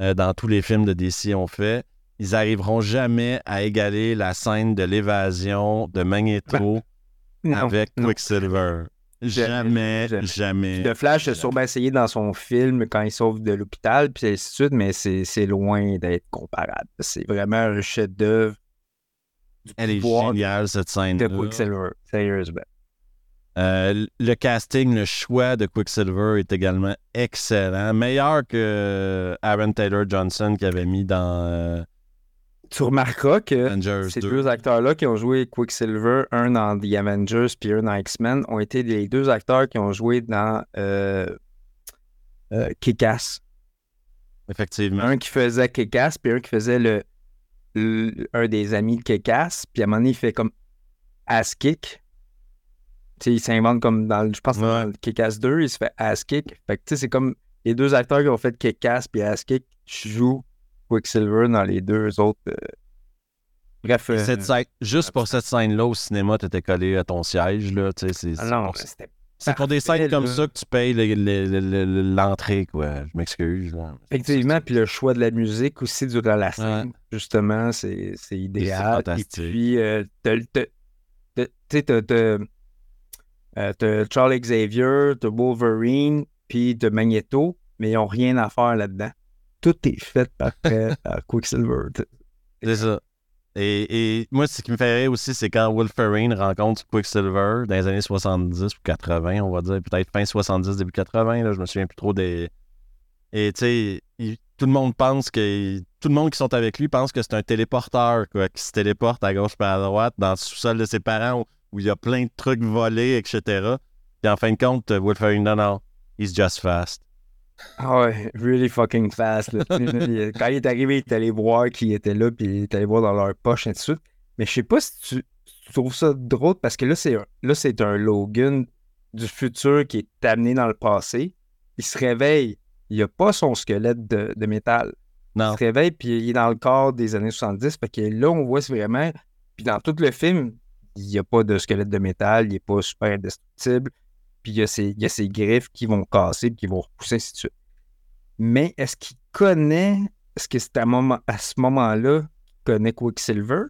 A: euh, dans tous les films de DC ont fait, ils arriveront jamais à égaler la scène de l'évasion de Magneto
B: non,
A: avec
B: non.
A: Quicksilver. Jamais,
B: jamais.
A: jamais.
B: Le Flash a sûrement essayé dans son film quand il sauve de l'hôpital, puis ainsi de suite, mais c'est c'est loin d'être comparable. C'est vraiment un chef-d'œuvre
A: Elle est géniale, cette scène.
B: de Quicksilver. Sérieusement.
A: Euh, le casting, le choix de Quicksilver est également excellent. Meilleur que Aaron Taylor Johnson qui avait mis dans. euh,
B: tu remarqueras que
A: Avengers
B: ces
A: 2.
B: deux acteurs-là qui ont joué Quicksilver, un dans The Avengers puis un dans X-Men, ont été les deux acteurs qui ont joué dans euh, euh, Kick-Ass.
A: Effectivement.
B: Un qui faisait Kick-Ass puis un qui faisait le, le- un des amis de Kick-Ass. Puis à un moment donné, il fait comme Ass-Kick. Tu sais, il s'invente comme dans, je pense, que dans Kick-Ass 2, il se fait Ass-Kick. Fait que tu sais, c'est comme les deux acteurs qui ont fait Kick-Ass puis Ass-Kick jouent Quicksilver dans les deux autres. euh, Bref. Euh,
A: cette scène- juste pour cette scène-là au cinéma, t'étais collé à ton siège. Là, tu c'est,
B: ah non,
A: pour,
B: c'était
A: c'est pour des scènes comme ça que tu payes le- le- le- le- l'entrée. quoi. Je m'excuse.
B: Effectivement, puis le choix de la musique aussi durant la scène, justement, c'est idéal. Et
A: fantastique.
B: puis, euh, tu sais, Charles Xavier, t'as Wolverine, puis t'as Magneto, mais ils n'ont rien à faire là-dedans. Tout est fait par, euh, par Quicksilver.
A: C'est ça. Et, et moi, ce qui me fait rire aussi, c'est quand Wolverine rencontre Quicksilver dans les années 70 ou 80, on va dire, peut-être fin 70, début 80, là, je me souviens plus trop des. Et tu sais, tout le monde pense que. Tout le monde qui sont avec lui pense que c'est un téléporteur, quoi, qui se téléporte à gauche et à droite dans le sous-sol de ses parents où, où il y a plein de trucs volés, etc. Puis en fin de compte, Wolverine, non, non, he's just fast.
B: Ah ouais, really fucking fast. là. Il- Quand il est arrivé, il est allé voir qui était là, puis il est allé voir dans leur poche, et suite. Mais je sais pas si tu, tu trouves ça drôle, parce que là, c'est un, là, c'est un Logan du futur qui est amené dans le passé. Il se réveille, il a pas son squelette de, de métal. Il
A: Non.
B: se réveille, puis il est dans le corps des années 70. Fait que là, on voit c'est vraiment. Puis dans tout le film, il n'y a pas de squelette de métal, il n'est pas super indestructible. Puis il y, a ses, il y a ses griffes qui vont casser, puis qui vont repousser, ainsi de suite. Mais est-ce qu'il connaît. Est-ce que c'est à, moment, à ce moment-là qu'il connaît Quicksilver?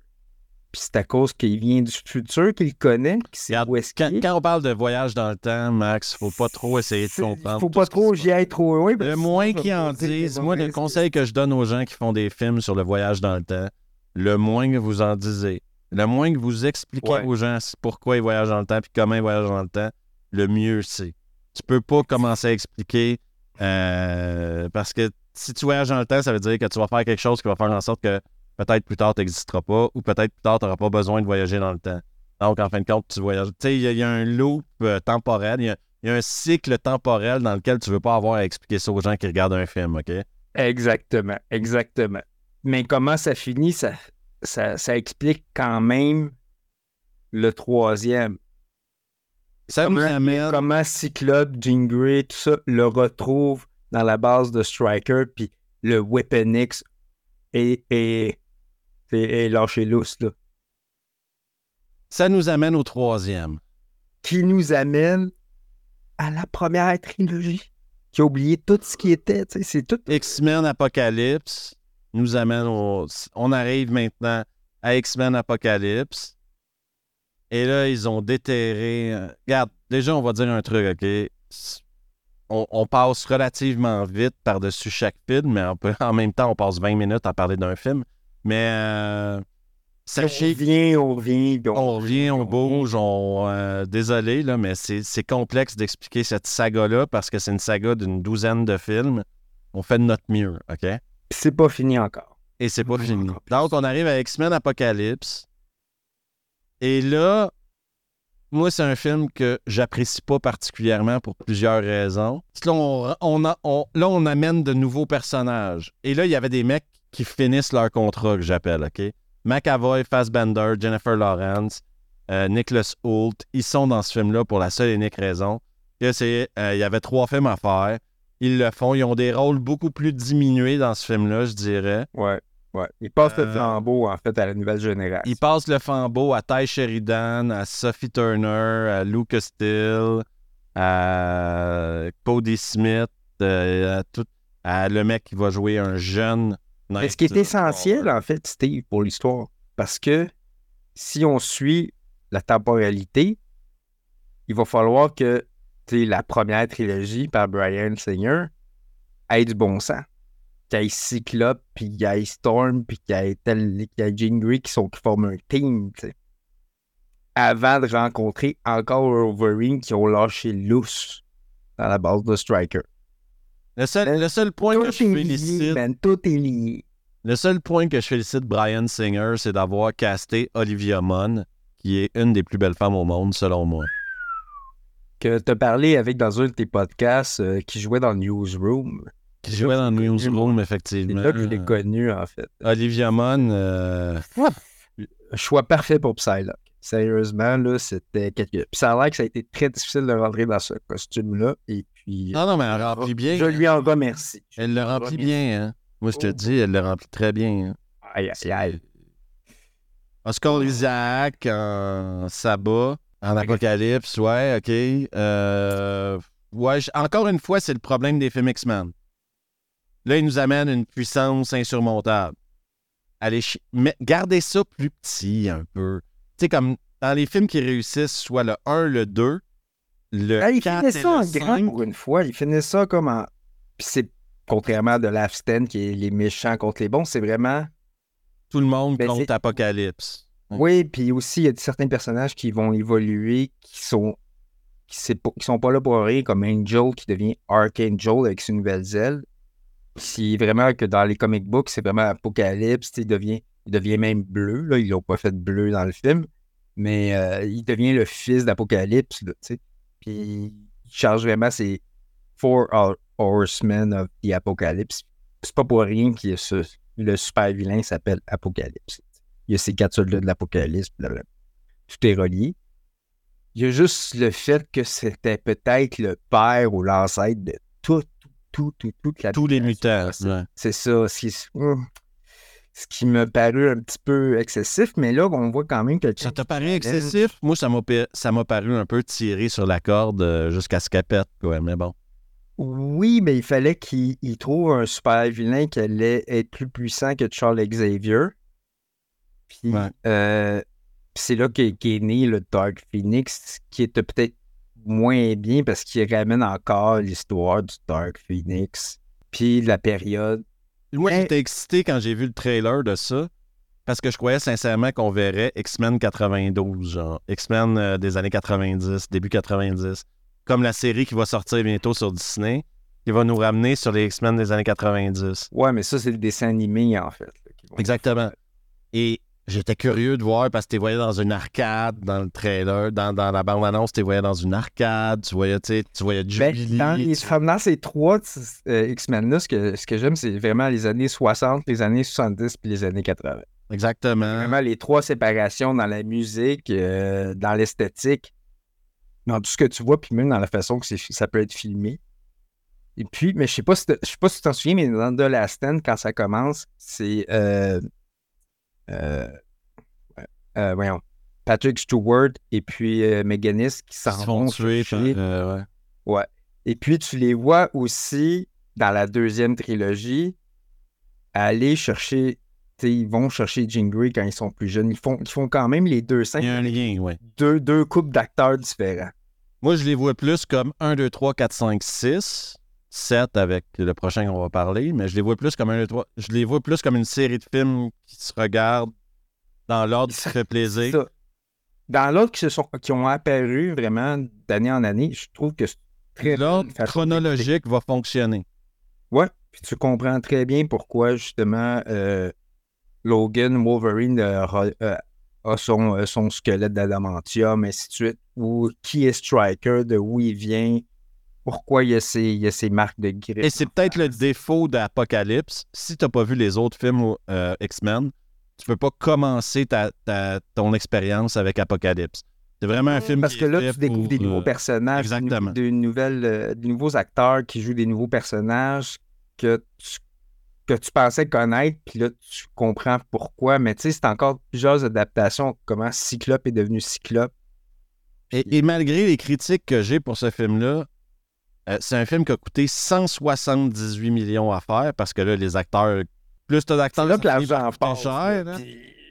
B: Puis c'est à cause qu'il vient du futur qu'il connaît, qu'il sait
A: Regarde,
B: où
A: Quand,
B: est?
A: quand on parle de voyage dans le temps, Max, faut pas trop essayer de comprendre.
B: Faut
A: tout
B: pas trop j'y aille trop loin.
A: Le moins qu'ils en disent, moi, le conseil que je donne aux gens qui font des films sur le voyage dans le temps, le moins que vous en disiez, le moins que vous expliquez
B: Ouais.
A: aux gens pourquoi ils voyagent dans le temps puis comment ils voyagent dans le temps, le mieux c'est. Tu peux pas commencer à expliquer euh, parce que si tu voyages dans le temps, ça veut dire que tu vas faire quelque chose qui va faire en sorte que peut-être plus tard tu n'existeras pas ou peut-être plus tard tu n'auras pas besoin de voyager dans le temps. Donc, en fin de compte, tu voyages. Tu sais, il y, a- un loop euh, temporel, il y a- un cycle temporel dans lequel tu veux pas avoir à expliquer ça aux gens qui regardent un film, OK?
B: Exactement, exactement. Mais comment ça finit, ça, ça explique quand même le troisième.
A: Ça nous
B: Comment,
A: amène.
B: comment Cyclope, Jean Grey, tout ça, le retrouve dans la base de Striker, puis le Weapon X est, est, est, est lâché lousse, là.
A: Ça nous amène au troisième.
B: Qui nous amène à la première trilogie, qui a oublié tout ce qui était, tu sais, c'est tout.
A: X-Men Apocalypse nous amène au. On arrive maintenant à X-Men Apocalypse. Et là, ils ont déterré. euh, Regarde, déjà, on va dire un truc, OK? On, on passe relativement vite par-dessus chaque film, mais on peut- en même temps, on passe 20 minutes à parler d'un film. Mais euh,
B: On
A: sachez
B: revient, on revient,
A: on revient, on bouge, on. euh, désolé, là, mais c'est complexe d'expliquer cette saga-là parce que c'est une saga d'une douzaine de films. On fait de notre mieux, OK?
B: C'est pas fini encore.
A: Et c'est pas fini. Donc, on arrive à X-Men Apocalypse. Et là, moi, c'est un film que j'apprécie pas particulièrement pour plusieurs raisons. Là, on amène de nouveaux personnages. Et là, il y avait des mecs qui finissent leur contrat, que j'appelle, OK? McAvoy, Fassbender, Jennifer Lawrence, euh, Nicholas Hoult, ils sont dans ce film-là pour la seule et unique raison que c'est, euh, il y avait trois films à faire. Ils le font. Ils ont des rôles beaucoup plus diminués dans ce film-là, je dirais.
B: Ouais, ouais. Il passe le
A: Euh,
B: flambeau, en fait, à la nouvelle génération.
A: Il passe le flambeau à Ty Sheridan, à Sophie Turner, à Lucas Steele, à Cody Smith, euh, à, tout- à le mec qui va jouer un jeune.
B: Mais ce qui est essentiel, en fait, Steve, pour l'histoire, parce que si on suit la temporalité, il va falloir que la première trilogie par Brian Singer ait du bon sens. Qu'il y ait Cyclope, puis qu'il y ait Storm, puis qu'il y ait, tel, qu'il y ait Jean Grey qui, sont, qui forment un team. Avant de rencontrer encore Wolverine qui ont lâché lousse dans la base de Striker.
A: Le seul, le seul point que je
B: lié,
A: félicite,
B: man, tout est lié.
A: Le seul point que je félicite Brian Singer, c'est d'avoir casté Olivia Munn, qui est une des plus belles femmes au monde, selon moi.
B: Que tu as parlé avec dans un de tes podcasts euh, qui jouait dans le Newsroom.
A: Qui jouait dans le Newsroom,
B: C'est
A: effectivement.
B: là que je l'ai connu, en fait.
A: Olivia Munn, euh,
B: Choix parfait pour Psylocke. Sérieusement, là, c'était quelque... Puis ça a l'air que ça a été très difficile de rentrer dans ce costume-là. Et puis,
A: non, non, mais elle remplit bien.
B: je lui en remercie.
A: Elle le remplit
B: remercie.
A: bien, hein. Moi, je te
B: Oh.
A: dis, elle le remplit très bien. hein.
B: Aïe, aïe, aïe.
A: Oscar Isaac en Saba, en Apocalypse, ouais, OK. Euh, ouais, encore une fois, c'est le problème des films X-Men. Là, ils nous amènent une puissance insurmontable. Allez, gardez ça plus petit un peu. Tu sais, comme dans les films qui réussissent, soit le 1, le 2, le
B: Ah, il
A: 4
B: finit
A: et
B: ça en grand
A: 5.
B: pour une fois. Il finit ça comme en. Puis c'est contrairement à Last Stand qui est les méchants contre les bons, c'est vraiment.
A: Tout le monde
B: Ben,
A: contre Apocalypse.
B: Oui, puis aussi, il y a certains personnages qui vont évoluer, qui sont. Qui, qui sont pas là pour rien, comme Angel qui devient Archangel avec ses nouvelles ailes. C'est vraiment que dans les comic books, c'est vraiment Apocalypse. Il devient, il devient même bleu. Là. Ils l'ont pas fait bleu dans le film. Mais euh, il devient le fils d'Apocalypse. Puis il charge vraiment ses Four Hor- Horsemen of the Apocalypse. C'est pas pour rien que ce- le super vilain s'appelle Apocalypse. Il y a ces quatre soldats de l'Apocalypse. Tout est relié. Il y a juste le fait que c'était peut-être le père ou l'ancêtre de tout, tout, tout, toute la
A: Tous les.
B: C'est-
A: ouais.
B: C'est ça. Ce qui, hum, ce qui me parut un petit peu excessif, mais là, on voit quand même que.
A: Ça t'a paru excessif? Moi, ça m'a paru un peu tiré sur la corde euh, jusqu'à ce qu'elle pète, quoi. Mais bon.
B: Oui, mais il fallait qu'il il trouve un super vilain qui allait être plus puissant que Charles Xavier. Puis
A: Ouais.
B: euh, c'est là qu'est qu'est né le Dark Phoenix, qui était peut-être moins bien parce qu'il ramène encore l'histoire du Dark Phoenix. Puis la période.
A: Moi, j'étais excité quand j'ai vu le trailer de ça parce que je croyais sincèrement qu'on verrait X-Men 92, genre X-Men euh, des années 90, début 90, comme la série qui va sortir bientôt sur Disney, qui va nous ramener sur les X-Men des années 90.
B: Ouais, mais ça, c'est le dessin animé, en fait. là,
A: Exactement. Et j'étais curieux de voir parce que tu voyais dans une arcade, dans le trailer, dans, dans la bande-annonce, tu voyais dans une arcade, tu voyais, tu voyais
B: Ben,
A: Jubilee.
B: dans, les,
A: tu-
B: dans ces trois euh, X-Men-là, ce que, ce que j'aime, c'est vraiment les années 60, les années 70 puis les années 80.
A: Exactement.
B: Vraiment les trois séparations dans la musique, euh, dans l'esthétique, dans tout ce que tu vois, puis même dans la façon que ça peut être filmé. Et puis, mais je sais pas si je sais pas si tu t'en souviens, mais dans The Last Stand, quand ça commence, c'est euh, voyons, Patrick Stewart et puis euh, McGinnis qui s'en vont
A: tuer. euh, ouais.
B: Ouais. Et puis, tu les vois aussi dans la deuxième trilogie aller chercher. Ils vont chercher Jean Grey quand ils sont plus jeunes. Ils font, ils font quand même les deux
A: Il y a un lien, ouais.
B: deux, deux couples d'acteurs différents.
A: Moi, je les vois plus comme 1, 2, 3, 4, 5, 6. 7 avec le prochain qu'on va parler, mais je les vois plus comme 1, 2, 3. Je les vois plus comme une série de films qui se regardent dans l'ordre qui se fait plaisir.
B: Ça. Dans l'autre qui, se sont, qui ont apparu vraiment d'année en année, je trouve que c'est très
A: L'ordre chronologique va fonctionner.
B: Ouais, puis tu comprends très bien pourquoi justement euh, Logan Wolverine euh, euh, a son, son squelette d'adamantium, ainsi de suite, ou qui est Striker, de où il vient, pourquoi il y a ses, il y a ses marques de grippe.
A: Et c'est peut-être le défaut d'Apocalypse. Si tu n'as pas vu les autres films euh, X-Men, tu peux pas commencer ta, ta- ton expérience avec Apocalypse. C'est vraiment un film
B: Parce
A: qui
B: que
A: est
B: là,
A: fait
B: tu découvres
A: pour,
B: des nouveaux
A: euh,
B: personnages,
A: exactement.
B: des, nouvelles, euh, des nouveaux acteurs qui jouent des nouveaux personnages que tu, que tu pensais connaître, puis là, tu comprends pourquoi. Mais tu sais, c'est encore plusieurs adaptations, comment Cyclope est devenu Cyclope.
A: Et, et malgré les critiques que j'ai pour ce film-là, euh, c'est un film qui a coûté 178 millions à faire parce que là, les acteurs, plus t'as d'acteurs,
B: là que l'argent passe.
A: cher.
B: là,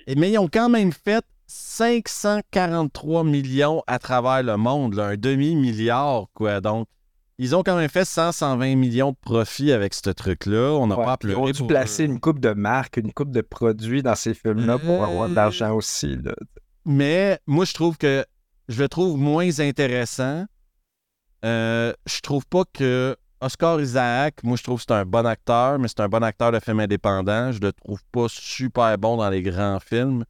A: Et- mais ils ont quand même fait 543 millions à travers le monde, là, un demi-milliard, quoi. Donc, ils ont quand même fait 100, 120 millions de profits avec ce truc-là. On n'a
B: Ouais,
A: pas
B: Ils
A: pleuré
B: ont dû
A: pour
B: placer
A: eux.
B: une coupe de marques, une coupe de produits dans ces films-là pour avoir de
A: Euh.
B: l'argent aussi. Là.
A: Mais moi, je trouve que je le trouve moins intéressant. Euh, je trouve pas que Oscar Isaac, moi, je trouve que c'est un bon acteur, mais c'est un bon acteur de film indépendant. Je le trouve pas super bon dans les grands films.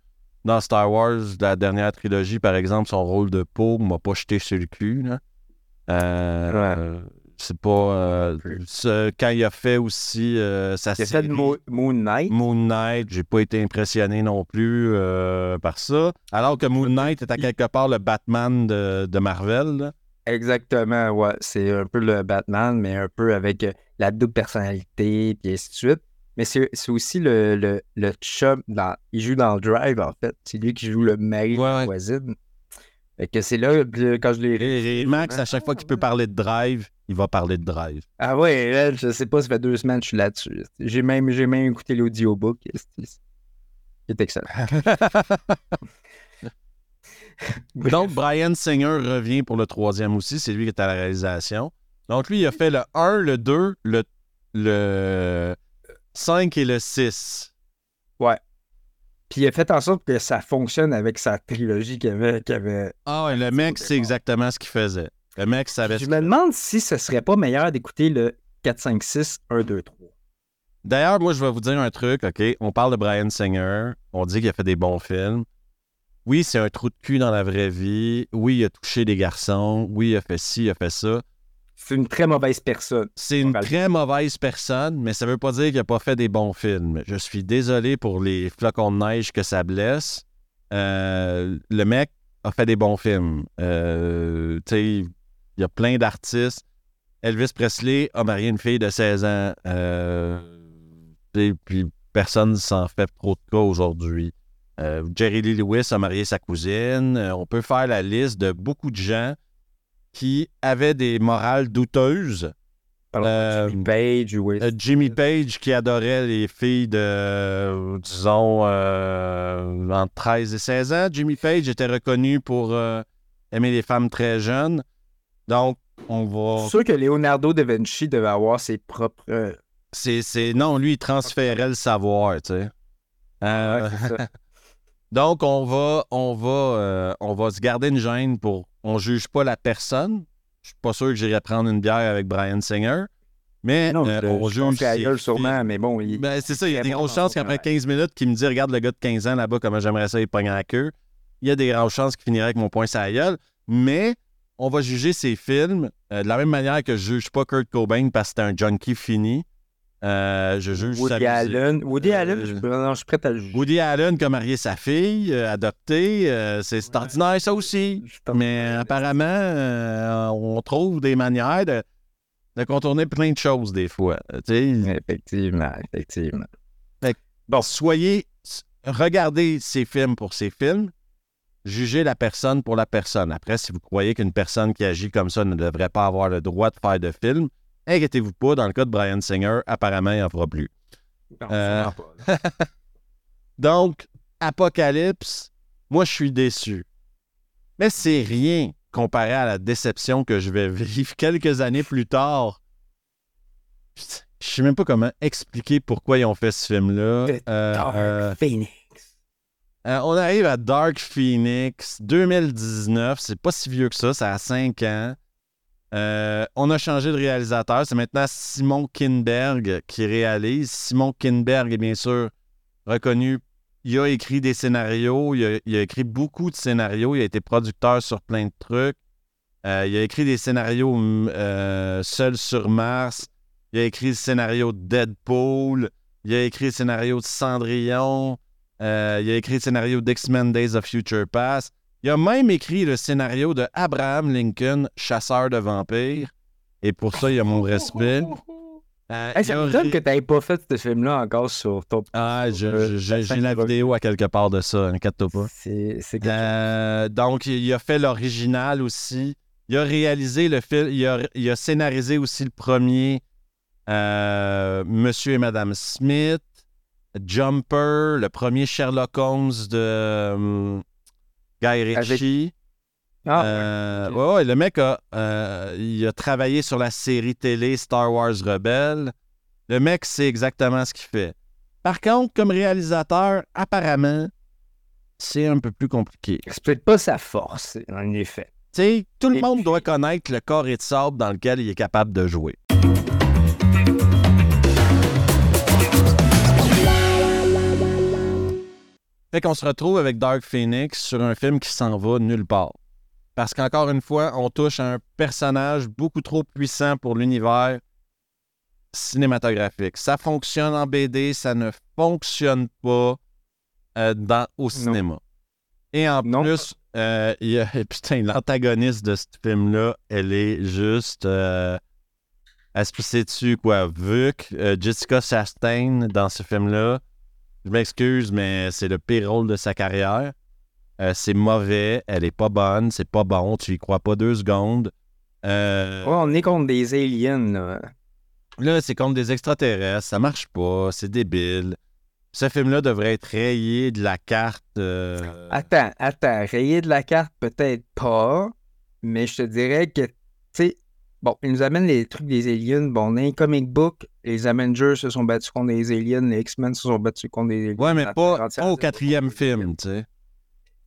A: Dans Star Wars, la dernière trilogie, par exemple, son rôle de Poe m'a pas jeté sur le cul. Là. Euh,
B: Ouais.
A: c'est pas. euh, ce- quand il a fait aussi euh, sa
B: Il a fait
A: série
B: de Mo- Moon Knight.
A: Moon Knight, j'ai pas été impressionné non plus euh, par ça. Alors que Moon Knight est à quelque part le Batman de, de Marvel. là.
B: Exactement, ouais. C'est un peu le Batman, mais un peu avec euh, la double personnalité, puis ainsi de suite. Mais c'est aussi le, le, le chum. Dans, il joue dans le Drive, en fait. C'est lui qui joue le mari de
A: Ouais,
B: voisine. Fait que c'est là, quand je l'ai
A: Max, à chaque fois qu'il peut parler de Drive, il va parler de Drive.
B: Ah ouais, je sais pas, ça fait deux semaines que je suis là-dessus. J'ai même, même écouté l'audiobook. C'est excellent.
A: Donc, Brian Singer revient pour le troisième aussi. C'est lui qui est à la réalisation. Donc, lui, il a fait le 1, le 2, le, le 5 et le 6.
B: Ouais. Puis il a fait en sorte que ça fonctionne avec sa trilogie qu'il avait. qu'il avait...
A: Ah ouais, le mec, c'est exactement ce qu'il faisait. Le mec savait
B: Je me demande si ce serait pas meilleur d'écouter le 4, 5, 6, 1, 2, 3.
A: D'ailleurs, moi, je vais vous dire un truc, OK? On parle de Brian Singer. On dit qu'il a fait des bons films. Oui, c'est un trou de cul dans la vraie vie. Oui, il a touché des garçons. Oui, il a fait ci, il a fait ça.
B: C'est une très mauvaise personne.
A: C'est une très mauvaise personne, mais ça veut pas dire qu'il n'a pas fait des bons films. Je suis désolé pour les flocons de neige que ça blesse. Euh, le mec a fait des bons films. Euh, tu sais, il y a plein d'artistes. Elvis Presley a marié une fille de 16 ans. Euh, et puis personne s'en fait trop de cas aujourd'hui. Euh, Jerry Lee Lewis a marié sa cousine. Euh, on peut faire la liste de beaucoup de gens qui avaient des morales douteuses. Euh,
B: Jimmy Page, oui.
A: Jimmy Page qui adorait les filles de, disons, entre 13 et 16 ans. Jimmy Page était reconnu pour aimer les femmes très jeunes. Donc, on va...
B: suis sûr que Leonardo da Vinci devait avoir ses propres.
A: C'est, c'est- Non, lui, il transférait le savoir, tu sais. Euh,
B: ouais, c'est ça.
A: donc, on va, on, va, euh, on va se garder une gêne pour... On juge pas la personne. Je suis pas sûr que j'irai prendre une bière avec Brian Singer. Mais
B: Non,
A: euh,
B: je,
A: on films.
B: sûrement, mais bon, il...
A: Ben, c'est ça, il y a des grosses chances qu'après
B: travail.
A: 15 minutes, qu'il me dit Regarde le gars de 15 ans là-bas, comment j'aimerais ça, il pogne à la queue. Il y a des grosses chances qu'il finirait avec mon poing sur la gueule. Mais on va juger ses films euh, de la même manière que je juge pas Kurt Cobain parce que c'était un junkie fini. Euh, je juge sa
B: Woody. Allen. Woody
A: Euh,
B: Allen, je, non, je suis prêt à le juger.
A: Woody Allen qui a marié sa fille, euh, adoptée, euh, c'est ordinaire ça aussi. Mais apparemment, on trouve des manières de, de contourner plein de choses des fois.
B: Effectivement, effectivement.
A: Bon, soyez. Regardez ces films pour ces films. Jugez la personne pour la personne. Après, si vous croyez qu'une personne qui agit comme ça ne devrait pas avoir le droit de faire de film, inquiétez-vous pas. Dans le cas de Brian Singer, apparemment, il n'en fera plus.
B: Non,
A: Euh,
B: pas.
A: Donc, Apocalypse, moi, je suis déçu. Mais c'est rien comparé à la déception que je vais vivre quelques années plus tard. Je sais même pas comment expliquer pourquoi ils ont fait ce film-là.
B: The
A: Euh,
B: Dark
A: euh,
B: Phoenix.
A: Euh, on arrive à Dark Phoenix 2019. C'est pas si vieux que ça, ça a 5 ans. Euh, on a changé de réalisateur. C'est maintenant Simon Kinberg qui réalise. Simon Kinberg est bien sûr reconnu. Il a écrit des scénarios. Il a, écrit beaucoup de scénarios. Il a été producteur sur plein de trucs. Euh, il a écrit des scénarios mm, euh, Seul sur Mars. Il a écrit le scénario de Deadpool. Il a écrit le scénario de Cendrillon. Il a écrit le scénario d'X-Men Days of Future Past. Il a même écrit le scénario de Abraham Lincoln, chasseur de vampires. Et pour ça, il a mon respect. Euh,
B: Hey, ça que tu n'aies pas fait ce film-là encore sur ton.
A: Ah, j'ai la vidéo à quelque part de ça, inquiète-toi pas.
B: C'est
A: Euh, donc, il a fait l'original aussi. Il a réalisé le film. Il a, il a scénarisé aussi le premier euh, Monsieur et Madame Smith, Jumper, le premier Sherlock Holmes de euh, Guy Ritchie.
B: Ah,
A: Euh,
B: ok.
A: ouais, ouais, le mec a, euh, il a travaillé sur la série télé Star Wars Rebelle. Le mec sait exactement ce qu'il fait. Par contre, comme réalisateur, apparemment, c'est un peu plus compliqué.
B: c'est peut-être pas sa force, en effet.
A: Tu sais, tout le
B: Et
A: monde
B: puis-
A: doit connaître le corps et de sable dans lequel il est capable de jouer. Fait qu'on se retrouve avec Dark Phoenix sur un film qui s'en va nulle part. Parce qu'encore une fois, on touche à un personnage beaucoup trop puissant pour l'univers cinématographique. Ça fonctionne en BD, ça ne fonctionne pas euh, dans, au cinéma. Et en
B: Non.
A: plus, euh, il y a, putain, l'antagoniste de ce film-là, elle est juste. Euh, elle se dessus, quoi. Vuk, euh, Jessica Chastain dans ce film-là. Je m'excuse, mais c'est le pire rôle de sa carrière. Euh, c'est mauvais, elle est pas bonne, c'est pas bon, tu y crois pas deux secondes. Euh,
B: Ouais, on est contre des aliens, là.
A: Là, c'est contre des extraterrestres, ça marche pas, c'est débile. Ce film-là devrait être rayé de la carte. euh,
B: Attends, attends, rayer de la carte, peut-être pas, mais je te dirais que, tu sais, bon, ils nous amènent les trucs des aliens. Bon, dans les comic book, les Avengers se sont battus contre des aliens, les X-Men se sont battus contre des aliens.
A: Ouais, mais pas, au quatrième film, tu sais.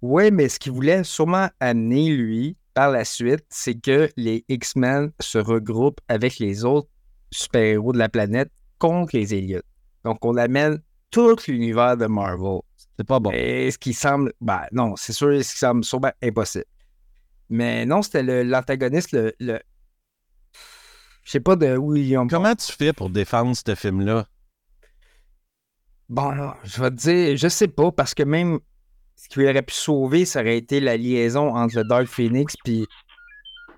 B: Oui, mais ce qu'il voulait sûrement amener, lui, par la suite, c'est que les X-Men se regroupent avec les autres super-héros de la planète contre les aliens. Donc, on amène tout l'univers de Marvel.
A: C'est pas bon.
B: Et ce qui semble. Ben non, c'est sûr, ce qui semble sûrement impossible. Mais non, c'était l'antagoniste, le. le- Je sais pas de où ils ont.
A: Comment tu fais pour défendre ce film-là?
B: Bon, là, je vais te dire, je sais pas, parce que même ce qui aurait pu sauver, ça aurait été la liaison entre le Dark Phoenix puis.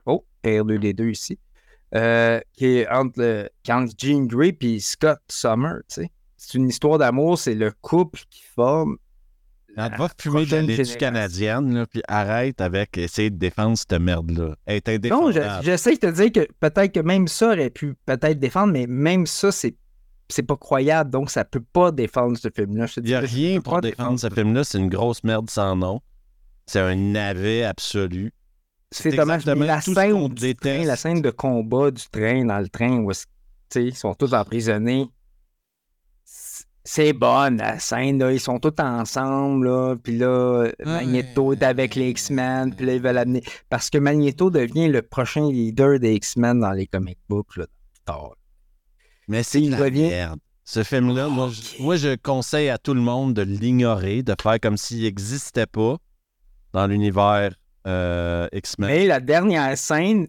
B: Oh, R2D2 ici. Euh, qui est entre, le, qui est entre Jean Grey puis Scott Summer, tu sais. C'est une histoire d'amour, c'est le couple qui forme.
A: Ah,
B: la
A: va fumer de la
B: génération.
A: canadienne, là, puis arrête avec essayer de défendre cette merde-là.
B: Non, je- j'essaie de te dire que peut-être que même ça aurait pu peut-être défendre, mais même ça, c'est c'est pas croyable, donc ça peut pas défendre ce film-là.
A: Il n'y a rien pour défendre ce film-là. C'est une grosse merde sans nom. C'est un navet absolu.
B: C'est dommage, mais la scène train, la scène de combat du train dans le train où ils sont tous emprisonnés. C'est bonne, la scène, là. Ils sont tous ensemble, là. Puis là, Magneto est avec les X-Men. Puis là, ils veulent amener... Parce que Magneto devient le prochain leader des X-Men dans les comic books, là. tard.
A: Mais c'est la
B: revient-
A: merde. Ce film-là, moi, je, moi, je conseille à tout le monde de l'ignorer, de faire comme s'il n'existait pas dans l'univers euh, X-Men.
B: Mais la dernière scène,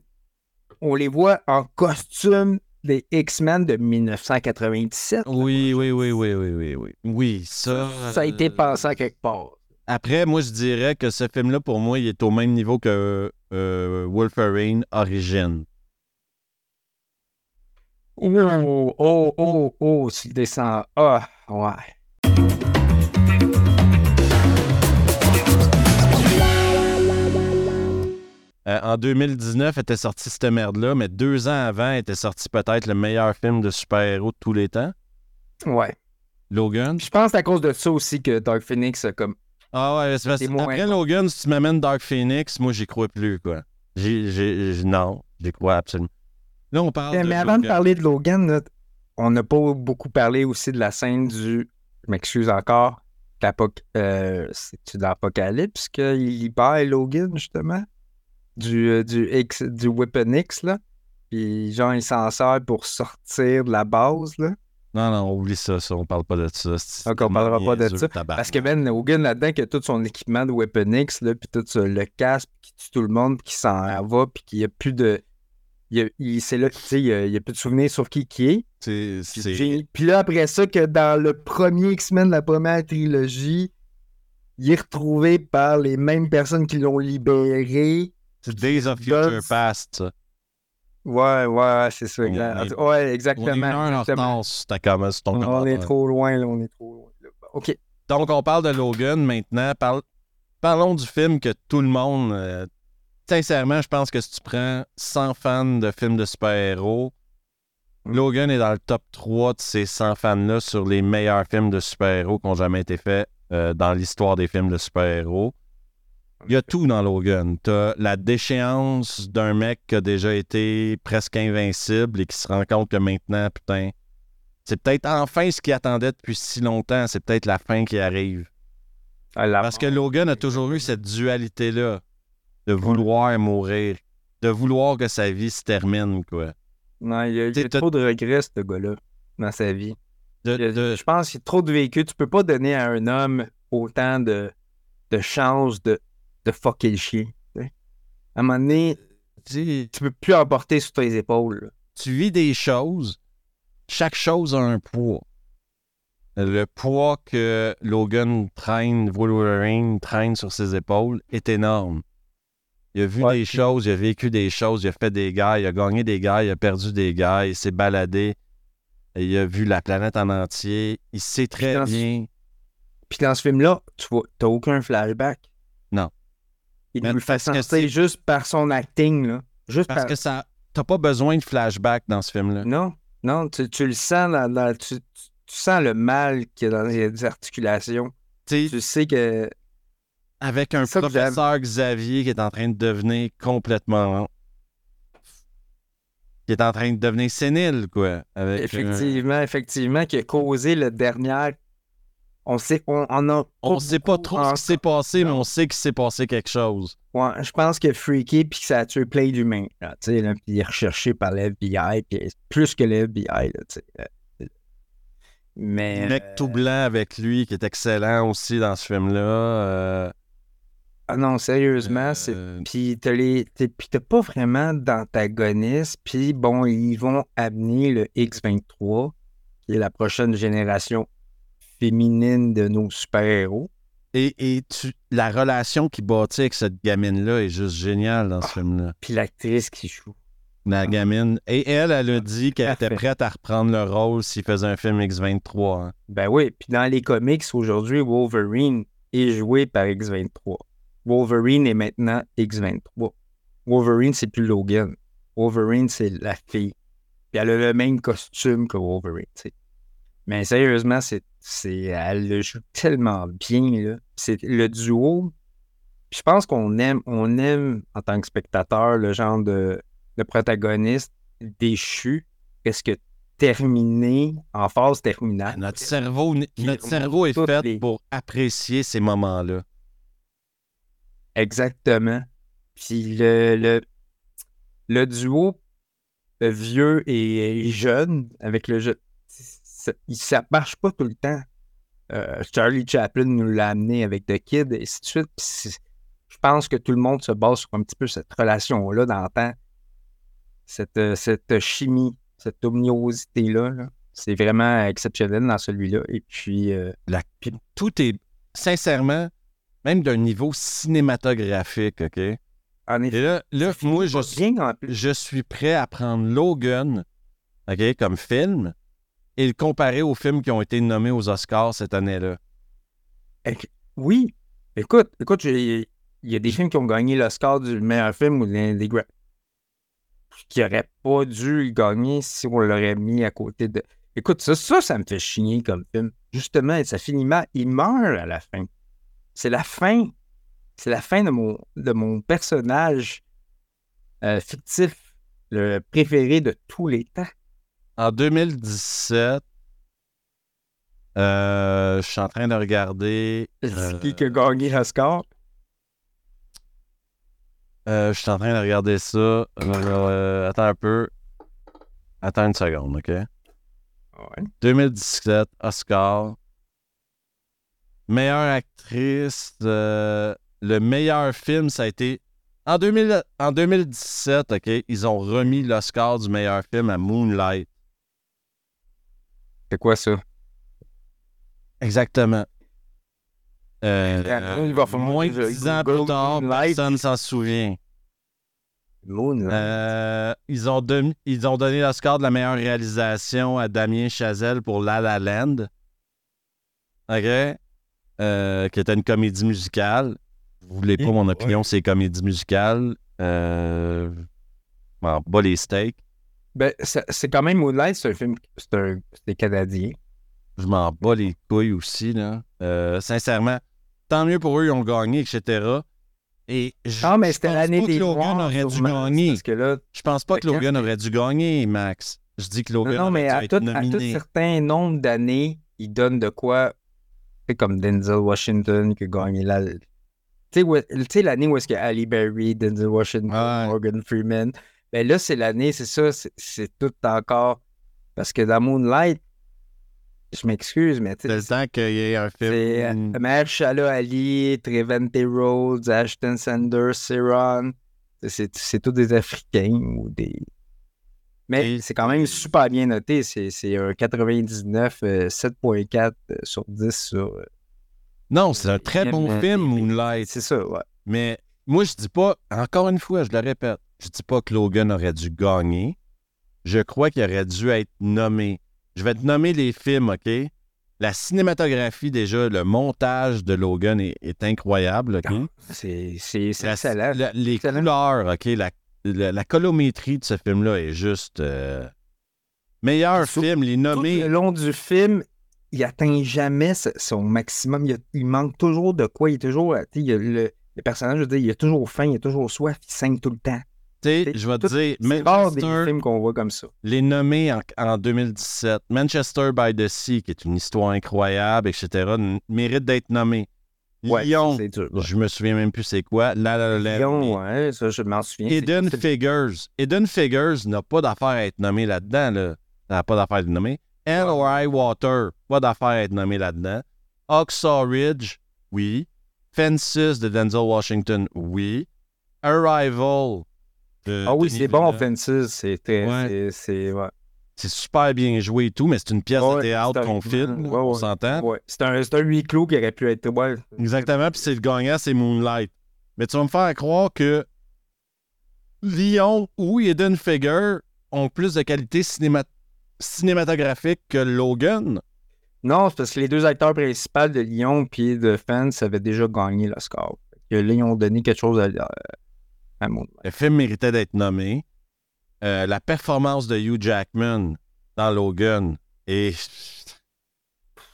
B: on les voit en costume des X-Men de 1997.
A: Oui, oui, oui, oui, oui, oui, oui. Oui, ça.
B: Ça a été
A: euh,
B: pensé à quelque part.
A: Après, moi, je dirais que ce film-là, pour moi, il est au même niveau que euh, Wolverine Origin.
B: Oh, oh, oh, oh, tu descends. Ah, ouais.
A: Euh, en 2019 était sorti cette merde-là, mais deux ans avant était sorti peut-être le meilleur film de super-héros de tous les temps,
B: Ouais.
A: Logan?
B: Puis Je pense à cause de ça aussi que Dark Phoenix a comme.
A: Ah ouais, c'est parce que après. Logan, si tu m'amènes Dark Phoenix, moi, j'y crois plus, quoi. J'ai- non, j'y crois absolument. Là, on parle
B: Mais,
A: de
B: avant de parler de Logan, là, on n'a pas beaucoup parlé aussi de la scène du. Je m'excuse encore. Euh, C'est-tu d'Apocalypse qu'il libère Logan, justement? Du, euh, du, X, du Weapon X, là. Puis, genre, il s'en sert pour sortir de la base, là.
A: Non, non, oublie ça, ça, on parle pas de ça.
B: Donc, on parlera pas de ça. Parce que Ben Logan, là-dedans, qui a tout son équipement de Weapon X, là, puis tout ça, le casque, qui tue tout le monde, qui s'en va, puis qu'il n'y a plus de. Il, c'est là, tu sais, il y a, plus de souvenirs sur qui qui est. Puis, là, après ça, que dans le premier X-Men, la première trilogie, il est retrouvé par les mêmes personnes qui l'ont libéré.
A: C'est Days of Future Past, ça.
B: Ouais, ouais, c'est ça.
A: On
B: exact.
A: est-
B: Ouais,
A: On est
B: exactement.
A: une heure en retard sur ton
B: On est trop loin, là, on est trop loin. là. OK.
A: Donc, on parle de Logan maintenant. Parle- Parlons du film que tout le monde. euh, Sincèrement, je pense que si tu prends 100 fans de films de super-héros,
B: Mm.
A: Logan est dans le top 3 de ces 100 fans-là sur les meilleurs films de super-héros qui ont jamais été faits euh, dans l'histoire des films de super-héros. Il y a tout dans Logan. T'as la déchéance d'un mec qui a déjà été presque invincible et qui se rend compte que maintenant, putain, c'est peut-être enfin ce qu'il attendait depuis si longtemps. C'est peut-être la fin qui arrive.
B: Ah, la
A: Parce que. Logan a toujours eu cette dualité-là de vouloir mourir, de vouloir que sa vie se termine, quoi.
B: Non, il y a, il y a
A: T'sais, t'as-
B: trop de regrets, ce gars-là, dans sa vie.
A: De,
B: Il y a-
A: de-
B: Je pense qu'il y a trop de vécu. Tu peux pas donner à un homme autant de, de chances de, de fucker le chien. À un moment donné,
A: Tu
B: peux plus en porter sur tes épaules. là.
A: tu vis des choses, chaque chose a un poids. Le poids que Logan traîne, Wolverine traîne sur ses épaules est énorme. Il a vu
B: Ouais,
A: des
B: puis-
A: choses, il a vécu des choses, il a fait des gars, il a gagné des gars, il a perdu des gars, il s'est baladé, il a vu la planète en entier, il sait très
B: ce-
A: bien.
B: Puis dans ce film-là, tu vois, t'as aucun flashback.
A: Non.
B: Il
A: Mais
B: nous le fait sentir
A: c'est-
B: juste par son acting, là. Juste
A: Parce
B: par...
A: que ça. T'as pas besoin de flashback dans ce film-là.
B: Non, non, tu, tu le sens dans, dans- tu, tu- sens le mal qu'il y a dans les articulations.
A: Tu sais,
B: Tu sais que
A: avec un professeur Xavier qui est en train de devenir complètement. qui est en train de devenir sénile, quoi. Avec, euh,
B: effectivement, effectivement, qui a causé le dernier. On sait, on, on a.
A: on sait pas trop ce qui s'est passé, mais on sait qu'il s'est passé quelque chose.
B: Ouais, je pense que Freaky puis que ça a tué plein d'humains. là, Tu sais, là, puis il est recherché par le FBI, puis plus que le FBI, là, tu sais. euh, Mais.
A: Le mec
B: euh,
A: tout blanc avec lui, qui est excellent aussi dans ce film-là. euh,
B: Ah non, sérieusement, c'est.
A: euh,
B: Puis t'as les. Puis t'as pas vraiment d'antagoniste. Puis bon, ils vont amener le X23, qui est la prochaine génération féminine de nos super-héros.
A: et et tu, la relation qu'il bâtit avec cette gamine-là est juste géniale dans ce
B: Ah.
A: film-là.
B: Puis l'actrice qui joue.
A: La
B: Ah.
A: gamine. Et elle, elle a dit qu'elle était prête à reprendre le rôle s'il faisait un film X23. hein.
B: Ben oui, puis dans les comics, aujourd'hui, Wolverine est joué par X23. Wolverine est maintenant X23. Wolverine, c'est plus Logan. Wolverine, c'est la fille. Puis elle a le même costume que Wolverine, tu sais. Mais sérieusement, c'est, c'est, elle le joue tellement bien, là. C'est le duo. Je pense qu'on aime, on aime, en tant que spectateur, le genre de, de protagoniste déchu, presque terminé, en phase terminale?
A: Notre cerveau, notre cerveau est fait
B: les-
A: pour apprécier ces moments-là.
B: Exactement. Puis le, le, le duo le vieux et, et jeune avec le ça, marche pas tout le temps. Euh, Charlie Chaplin nous l'a amené avec The Kid et ainsi de suite. Puis je pense que tout le monde se base sur un petit peu cette relation-là dans le temps. Cette, euh, cette chimie, cette omniosité-là. là. C'est vraiment exceptionnel dans celui-là. Et puis, euh,
A: La- puis tout est, sincèrement, même d'un niveau cinématographique, OK? Et
B: en effet,
A: là, là moi, je
B: bien
A: je suis prêt à prendre Logan, OK, comme film, et le comparer aux films qui ont été nommés aux Oscars cette année-là?
B: Oui. Écoute, écoute, il y a des films qui ont gagné l'Oscar du meilleur film ou des, des qui n'auraient pas dû gagner si on l'aurait mis à côté de. Écoute, ça, ça, ça me fait chier comme film. Justement, ça finit mal. Il meurt à la fin. C'est la fin. C'est la fin de mon, de mon personnage euh, fictif, le préféré de tous les temps.
A: En 2017, euh, je suis en train de regarder.
B: C'est qui qui a gagné
A: euh, je suis en train de regarder ça. Euh, attends un peu. Attends une seconde, OK?
B: Ouais.
A: 2017, Oscar. Meilleure actrice. euh, le meilleur film, ça a été. En, 2000 en 2017, OK, ils ont remis l'Oscar du meilleur film à Moonlight.
B: C'est quoi ça?
A: Exactement. Euh,
B: Euh, il va falloir
A: moins de
B: je
A: 10 ans plus tard,
B: Moonlight.
A: personne ne s'en souvient.
B: Moon.
A: Euh, ils, ont don- ils ont donné l'Oscar de la meilleure réalisation à Damien Chazelle pour La La Land. OK? Euh, qui était une comédie musicale. Vous voulez pas mon opinion, c'est comédie musicale. Euh, bon, bas les steaks.
B: Ben, c'est quand même Moonlight, c'est un film, c'est canadien.
A: Je m'en bats les couilles aussi, là. Euh, sincèrement, tant mieux pour eux, ils ont gagné, etc. Et je,
B: Ah, mais c'était
A: pense
B: l'année
A: pas que
B: des
A: Logan aurait dû gagner.
B: Parce que là,
A: Je pense pas que Logan aurait dû gagner, Max. Je dis que
B: non,
A: Logan
B: non, mais
A: aurait
B: à
A: dû
B: tout,
A: être
B: à tout certain nombre d'années, il donne de quoi. C'est comme Denzel Washington qui a gagné la. Tu sais, l'année où est-ce que Ali Berry, Denzel Washington,
A: Ouais.
B: Morgan Freeman. Ben là, c'est l'année, c'est ça, c'est- tout encore. Parce que dans Moonlight, je m'excuse, mais tu
A: C'est le
B: sais,
A: temps qu'il y ait un film.
B: c'est euh, Mahershala Ali, Trevante Rhodes, Ashton Sanders, Ceron. C'est tous des Africains ou des. Mais c'est quand même super bien noté. C'est un 99, euh, 7.4 sur 10 sur. euh,
A: Non, c'est un très bon film, Moonlight.
B: C'est ça, ouais.
A: Mais moi, je dis pas, encore une fois, je le répète, je dis pas que Logan aurait dû gagner. Je crois qu'il aurait dû être nommé. Je vais te nommer les films, OK? La cinématographie, déjà, le montage de Logan est, est incroyable, OK?
B: C'est c'est- excellent.
A: la- les
B: Excellent.
A: couleurs, OK? La, la- la colométrie de ce film-là est juste. euh, Meilleur
B: Tout-
A: film, les
B: Tout
A: nommés.
B: le long du film, il atteint jamais son maximum. Il, y a- il manque toujours de quoi. Il est toujours. il a le personnage, je veux dire, il a toujours faim, il a toujours soif, il saigne tout le temps.
A: Je vais te dire,
B: des
A: Manchester,
B: films qu'on voit comme ça.
A: les nommés en, en 2017, Manchester by the Sea, qui est une histoire incroyable, etc., mérite d'être nommé.
B: Ouais,
A: Lyon,
B: c'est dur. ouais.
A: je me souviens même plus c'est quoi. La La Land,
B: Lyon, ouais, ça, je m'en souviens. C'est-
A: Figures. Hidden Figures n'a pas d'affaire à être nommé là-dedans. Là. N'a pas d'affaire à être nommé. Or Water, pas d'affaire à être nommé là-dedans. Oxaw Ridge, oui. Fences de Denzel Washington, oui. Arrival. De
B: Ah oui, c'est bon. Fences. C'est très.
A: Ouais.
B: c'est- ouais.
A: Super bien joué et tout, mais c'est une pièce de théâtre qu'on filme, on s'entend.
B: C'est un, un huis clos qui aurait pu être.
A: Exactement, puis c'est le gagnant, c'est Moonlight. Mais tu vas me faire croire que Lyon ou Hidden Figure ont plus de qualité cinéma- cinématographique que Logan.
B: Non, c'est parce que les deux acteurs principaux de Lyon et de Fence avaient déjà gagné le score. Que là, ils ont donné quelque chose à, à.
A: Le film méritait d'être nommé. Euh, la performance de Hugh Jackman dans Logan est.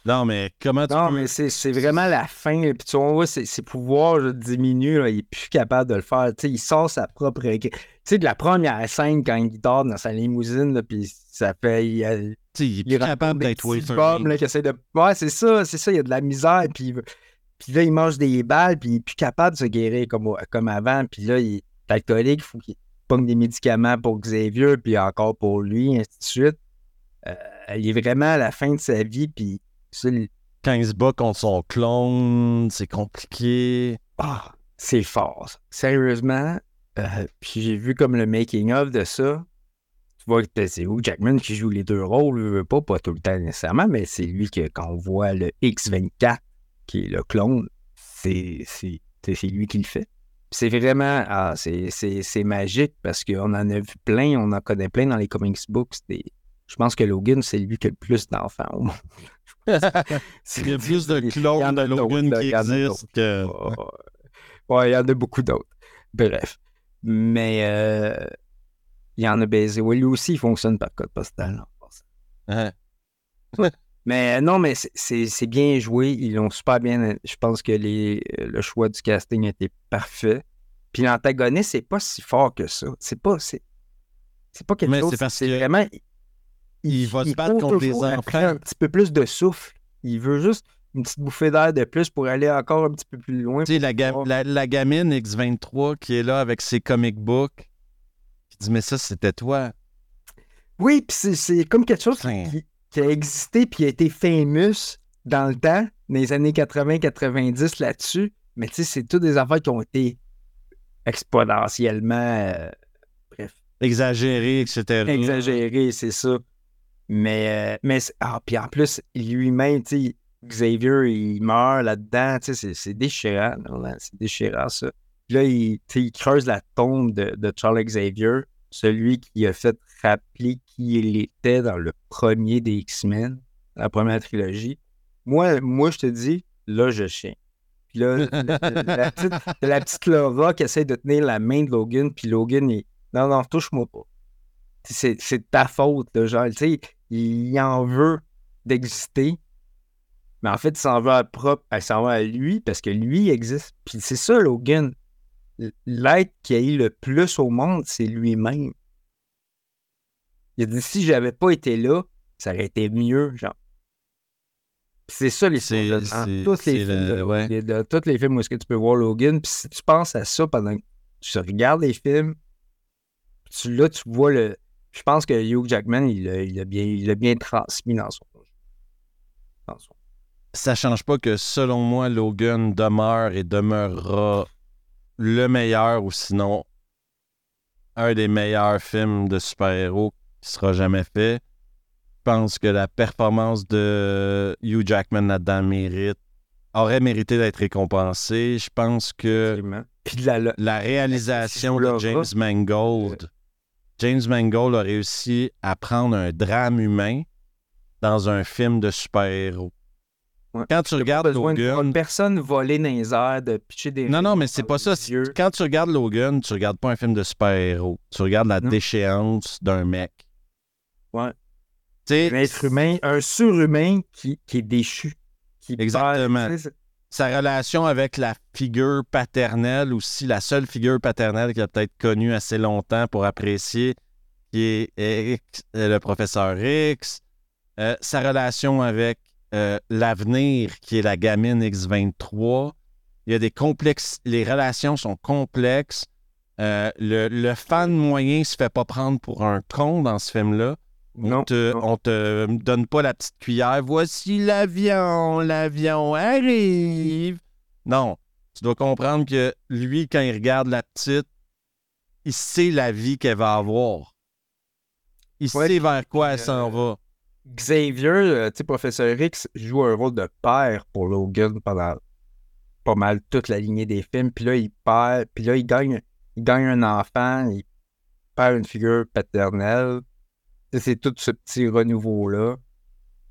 A: Non, mais comment tu
B: Non,
A: peux-
B: mais c'est c'est vraiment la fin. Puis tu vois, ses, ses pouvoirs diminuent. là, il est plus capable de le faire. Tu sais, il sort sa propre. Tu sais, de la première scène quand il dort dans sa limousine, puis ça fait. Il,
A: sais, il est plus capable d'être
B: de. Ouais, c'est ça, c'est ça. Il y a de la misère. Puis, puis là, il mange des balles, puis il est plus capable de se guérir comme, comme avant. Puis là, il alcoolique. Il faut qu'il pogne des médicaments pour Xavier, puis encore pour lui, ainsi de suite. Euh, il est vraiment à la fin de sa vie, puis ça,
A: Quand il se bat contre son clone, c'est compliqué.
B: Ah, c'est fort. ça. Sérieusement. euh, puis j'ai vu comme le making-of de ça. Tu vois que c'est Hugh Jackman qui joue les deux rôles, veut pas, pas tout le temps nécessairement, mais c'est lui que quand on voit le X24, qui est le clone, c'est lui qui le fait. C'est vraiment, ah, c'est- c'est c'est magique parce qu'on en a vu plein, on en connaît plein dans les comics books. des- Je pense que Logan, c'est lui qui a le plus d'enfants au monde.
A: Il y a plus de clones de Logan qui existent que.
B: Ouais, ouais, il y en a beaucoup d'autres. Bref. Mais euh, il y en a baisé. Oui, lui aussi, il fonctionne par code postal.
A: Hein.
B: Mais euh, non, mais c'est- bien joué. Ils l'ont super bien. Je pense que les, euh, le choix du casting était parfait. Puis l'antagoniste, c'est pas si fort que ça. C'est pas. C'est pas quelque
A: Mais
B: chose.
A: c'est que
B: vraiment.
A: il va se battre contre
B: après
A: enfants.
B: Un petit peu plus de souffle. Il veut juste une petite bouffée d'air de plus pour aller encore un petit peu plus loin.
A: Tu sais, la, la, la gamine X23 qui est là avec ses comic books, qui dit Mais ça, c'était toi.
B: Oui, puis c'est- comme quelque chose qui, qui a existé puis a été famous dans le temps, dans les années 80-90 là-dessus. Mais tu sais, c'est toutes des affaires qui ont été exponentiellement euh, bref,
A: Exagéré, etc.
B: exagérées, c'est ça. Mais, euh, mais ah, puis en plus, lui-même, tu sais, Xavier, il meurt là-dedans, tu sais, c'est- c'est déchirant, c'est déchirant ça. Puis là, il, il creuse la tombe de, de Charles Xavier, celui qui a fait rappeler qui il était dans le premier des X-Men, la première trilogie. Moi, moi, je te dis, là, je chien. Puis là, la, la- petite, la petite Laura qui essaie de tenir la main de Logan, puis Logan, il, non, non, touche-moi pas. C'est ta faute, là, genre, tu sais, il en veut d'exister, mais en fait, il s'en veut à propre, il s'en veut à lui parce que lui existe. Puis c'est ça, Logan. L'être qui a eu le plus au monde, c'est lui-même. Il a dit si j'avais pas été là, ça aurait été mieux, genre. C'est ça les films. Dans tous les films,
A: le-
B: de-
A: ouais.
B: de- dans tous les films où est-ce que tu peux voir Logan, puis si tu penses à ça pendant que tu regardes les films, tu, là, tu vois le. Je pense que Hugh Jackman, il l'a il bien, il bien transmis dans son jeu. dans son-
A: ça change pas que, selon moi, Logan demeure et demeurera le meilleur ou sinon un des meilleurs films de super-héros qui sera jamais fait. Je pense que la performance de Hugh Jackman là-dedans mérite, aurait mérité d'être récompensée. Je pense que.
B: Puis la, la-
A: la réalisation de James Mangold, James Mangold a réussi à prendre un drame humain dans un film de super-héros.
B: Ouais.
A: Quand tu regardes
B: besoin de voir
A: Logan,
B: personne voler dans les airs, de pitcher des.
A: non, non, mais c'est pas ça. Quand tu regardes Logan, tu regardes pas un film de super-héros. Tu regardes la
B: Non.
A: déchéance d'un mec.
B: Ouais. Un être humain, un surhumain qui, qui est déchu. Qui
A: Exactement.
B: perd,
A: sa relation avec la figure paternelle, aussi la seule figure paternelle qu'il a peut-être connue assez longtemps pour apprécier, qui est X- euh, le professeur X. Euh, sa relation avec euh, l'avenir, qui est la gamine X23. Il y a des complexes. Les relations sont complexes. Euh, le, le fan moyen se fait pas prendre pour un con dans ce film-là. On te,
B: non.
A: on te donne pas la petite cuillère. Voici l'avion, l'avion arrive. Non, tu dois comprendre que lui, quand il regarde la petite, il sait la vie qu'elle va avoir. Il
B: Ouais,
A: sait vers quoi elle s'en
B: euh,
A: va.
B: Xavier, euh, tu sais, professeur X, joue un rôle de père pour Logan pendant pas mal toute la lignée des films. Puis là, il perd, puis là, il gagne, il gagne un enfant, il perd une figure paternelle. C'est tout ce petit renouveau-là.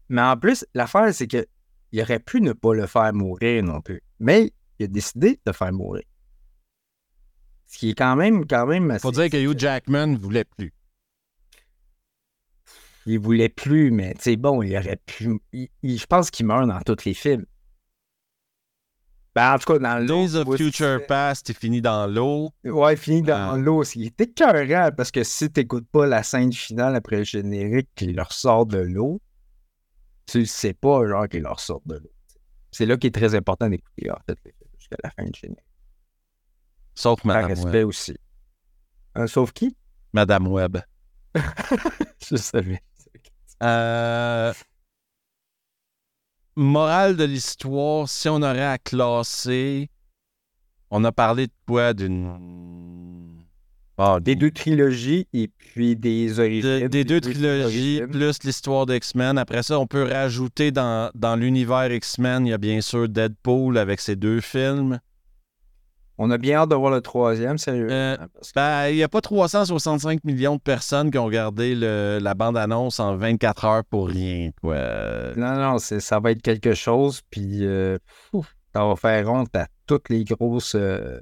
B: Mais en plus, l'affaire, c'est que il aurait pu ne pas le faire mourir non plus. Mais il a décidé de le faire mourir. Ce qui est quand même, quand même assez...
A: Faut dire que Hugh Jackman voulait plus.
B: Il voulait plus, mais tu sais, bon, il aurait pu. il- il- je pense qu'il meurt dans tous les films. Ben, en tout cas, dans l'eau.
A: Days of Future Past est fini dans l'eau.
B: Ouais, il finit dans
A: Ah.
B: l'eau. Il était écœurant parce que si t'écoutes pas la scène finale après le générique qui leur sort de l'eau, tu sais pas, genre, qu'il leur sort de l'eau. C'est là qu'il est très important d'écouter, en fait, jusqu'à la fin du générique.
A: Sauf
B: Par
A: Madame
B: respect
A: Webb.
B: aussi. Euh, sauf qui?
A: Madame Webb.
B: Je savais.
A: Euh, Morale de l'histoire, si on aurait à classer, on a parlé de quoi? D'une. Ah,
B: Des deux trilogies et puis des
A: de-
B: origines.
A: des deux trilogies,
B: origines.
A: plus l'histoire d'X-Men. Après ça, on peut rajouter dans, dans l'univers X-Men, il y a bien sûr Deadpool avec ses deux films.
B: On a bien hâte de voir le troisième, sérieux.
A: Euh,
B: que-
A: Ben, il n'y a pas 365 millions de personnes qui ont regardé le- la bande-annonce en 24 heures pour rien. Quoi.
B: Non, non, c'est- ça va être quelque chose, puis euh, ça va faire honte à toutes les grosses. euh,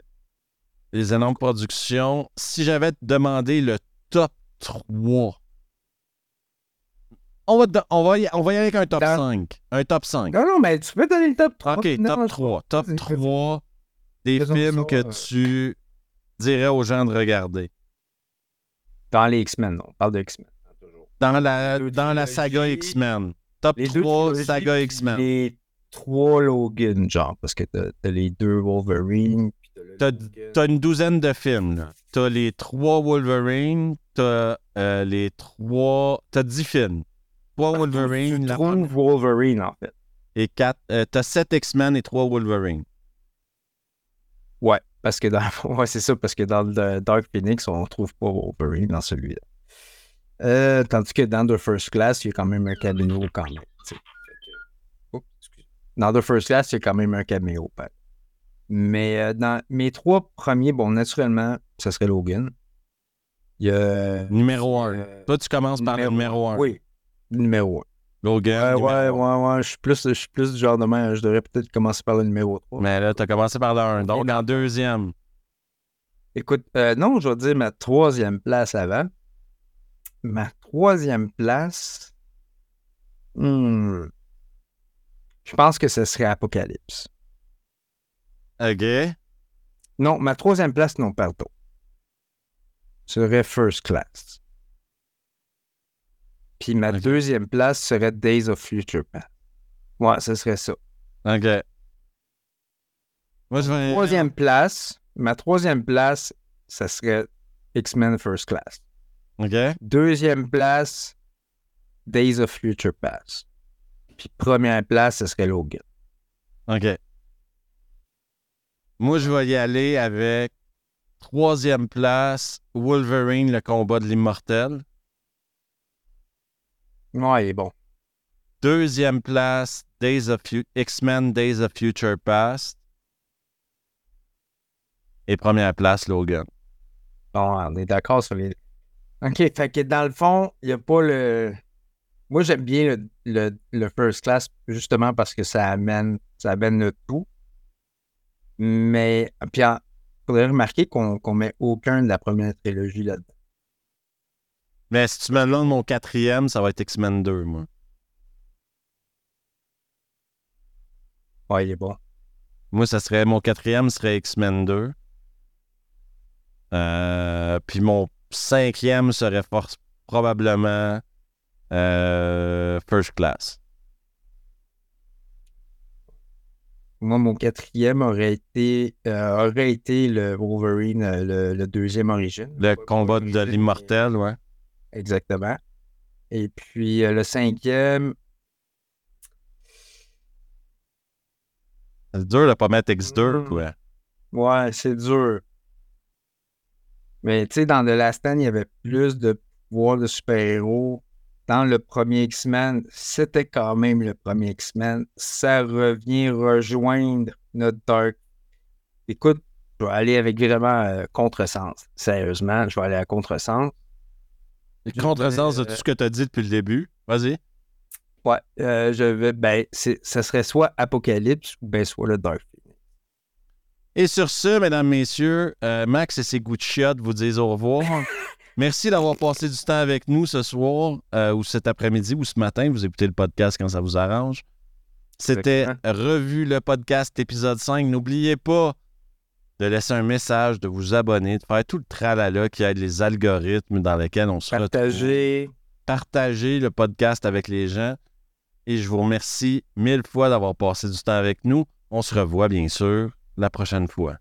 A: Les énormes productions. Si j'avais demandé le top 3, on va, do- on va, y, on va y aller avec un top
B: Dans-
A: 5. Un top 5.
B: Non, non, mais tu peux donner le top 3.
A: OK, top 3. Top
B: Vas-y,
A: 3 des films que
B: euh.
A: tu dirais aux gens de regarder.
B: Dans les X-Men, on parle de X-Men. toujours.
A: Dans la, dans la saga. X-Men. Top
B: Les deux
A: 3
B: trilogies,
A: saga X-Men.
B: Les trois Logan, genre, parce que t'as les deux Wolverine. t'as
A: une douzaine de films. là. T'as les trois Wolverine, t'as euh, les trois. T'as 10 films. Trois Wolverine,
B: trouves Wolverine, en fait.
A: et quatre. euh, t'as 7 X-Men et 3 Wolverine.
B: Ouais, parce que dans ouais, c'est ça, parce que dans le Dark Phoenix, on trouve pas Wolverine dans celui-là. Euh, tandis que dans The First Class, il y a quand même un caméo quand même. excuse. Dans The First Class, il y a quand même un caméo. pareil. Mais euh, dans mes trois premiers, bon, naturellement, ce serait Logan. Il y a.
A: Numéro 1.
B: euh,
A: Toi, tu commences par le numéro 1.
B: Oui, numéro 1.
A: Logan.
B: Ouais, ouais, ouais, ouais. Je suis plus, je suis plus du genre de même. Je devrais peut-être commencer par le numéro 3.
A: Mais là, t'as commencé par le 1. Donc, en deuxième.
B: Écoute, euh, non, je vais dire ma troisième place avant. Ma troisième place. hmm, je pense que ce serait Apocalypse.
A: OK.
B: Non, ma troisième place, non, pardon. Serait First Class. Puis ma deuxième place serait Days of Future Past. Ouais, ce serait ça.
A: OK. Moi, je vais.
B: Troisième place, ma troisième place, ça serait X-Men First Class.
A: OK.
B: Deuxième place, Days of Future Past. Puis première place, ce serait Logan.
A: OK. Moi, je vais y aller avec troisième place, Wolverine, le combat de l'immortel.
B: Ouais, il est bon.
A: Deuxième place, Days of X-Men Days of Future Past. Et première place, Logan.
B: Bon, on est d'accord sur les. OK, fait que dans le fond, il n'y a pas le. Moi, j'aime bien le, le, le first class justement parce que ça amène, ça amène le tout. Mais, puis, il faudrait remarquer qu'on qu'on met aucun de la première trilogie là-dedans.
A: Mais si tu me demandes mon quatrième, ça va être X-Men 2, moi.
B: Ouais, il est bon.
A: Moi, ça serait mon quatrième serait X-Men 2. Euh, puis mon cinquième serait probablement euh, First Class.
B: Moi, mon quatrième aurait été, euh, aurait été le Wolverine, le, le deuxième origine.
A: Le combat de l'immortel, ouais.
B: Exactement. Et puis euh, le cinquième,
A: C'est dur de pas mettre X2,
B: Mm.
A: quoi.
B: Ouais, c'est dur. Mais tu sais, dans The Last Stand, il y avait plus de pouvoirs de super-héros. Dans le premier X-Men, c'était quand même le premier X-Men. Ça revient rejoindre notre Dark. Écoute, je vais aller avec vraiment euh, contresens. Sérieusement, je vais aller à contresens.
A: Contresens de tout ce que tu as dit depuis le début. Vas-y.
B: Ouais, euh, je vais. Ben, ça serait soit Apocalypse ou ben soit le Dark.
A: Et sur ce, mesdames, messieurs, euh, Max et ses goûts de chiottes vous disent au revoir. Merci d'avoir passé du temps avec nous ce soir, euh, ou cet après-midi, ou ce matin. Vous écoutez le podcast quand ça vous arrange. C'était Revu le podcast, épisode 5. N'oubliez pas de laisser un message, de vous abonner, de faire tout le tralala qui aide les algorithmes dans lesquels on se retrouve.
B: Partager.
A: Partagez le podcast avec les gens. Et je vous remercie mille fois d'avoir passé du temps avec nous. On se revoit, bien sûr, la prochaine fois.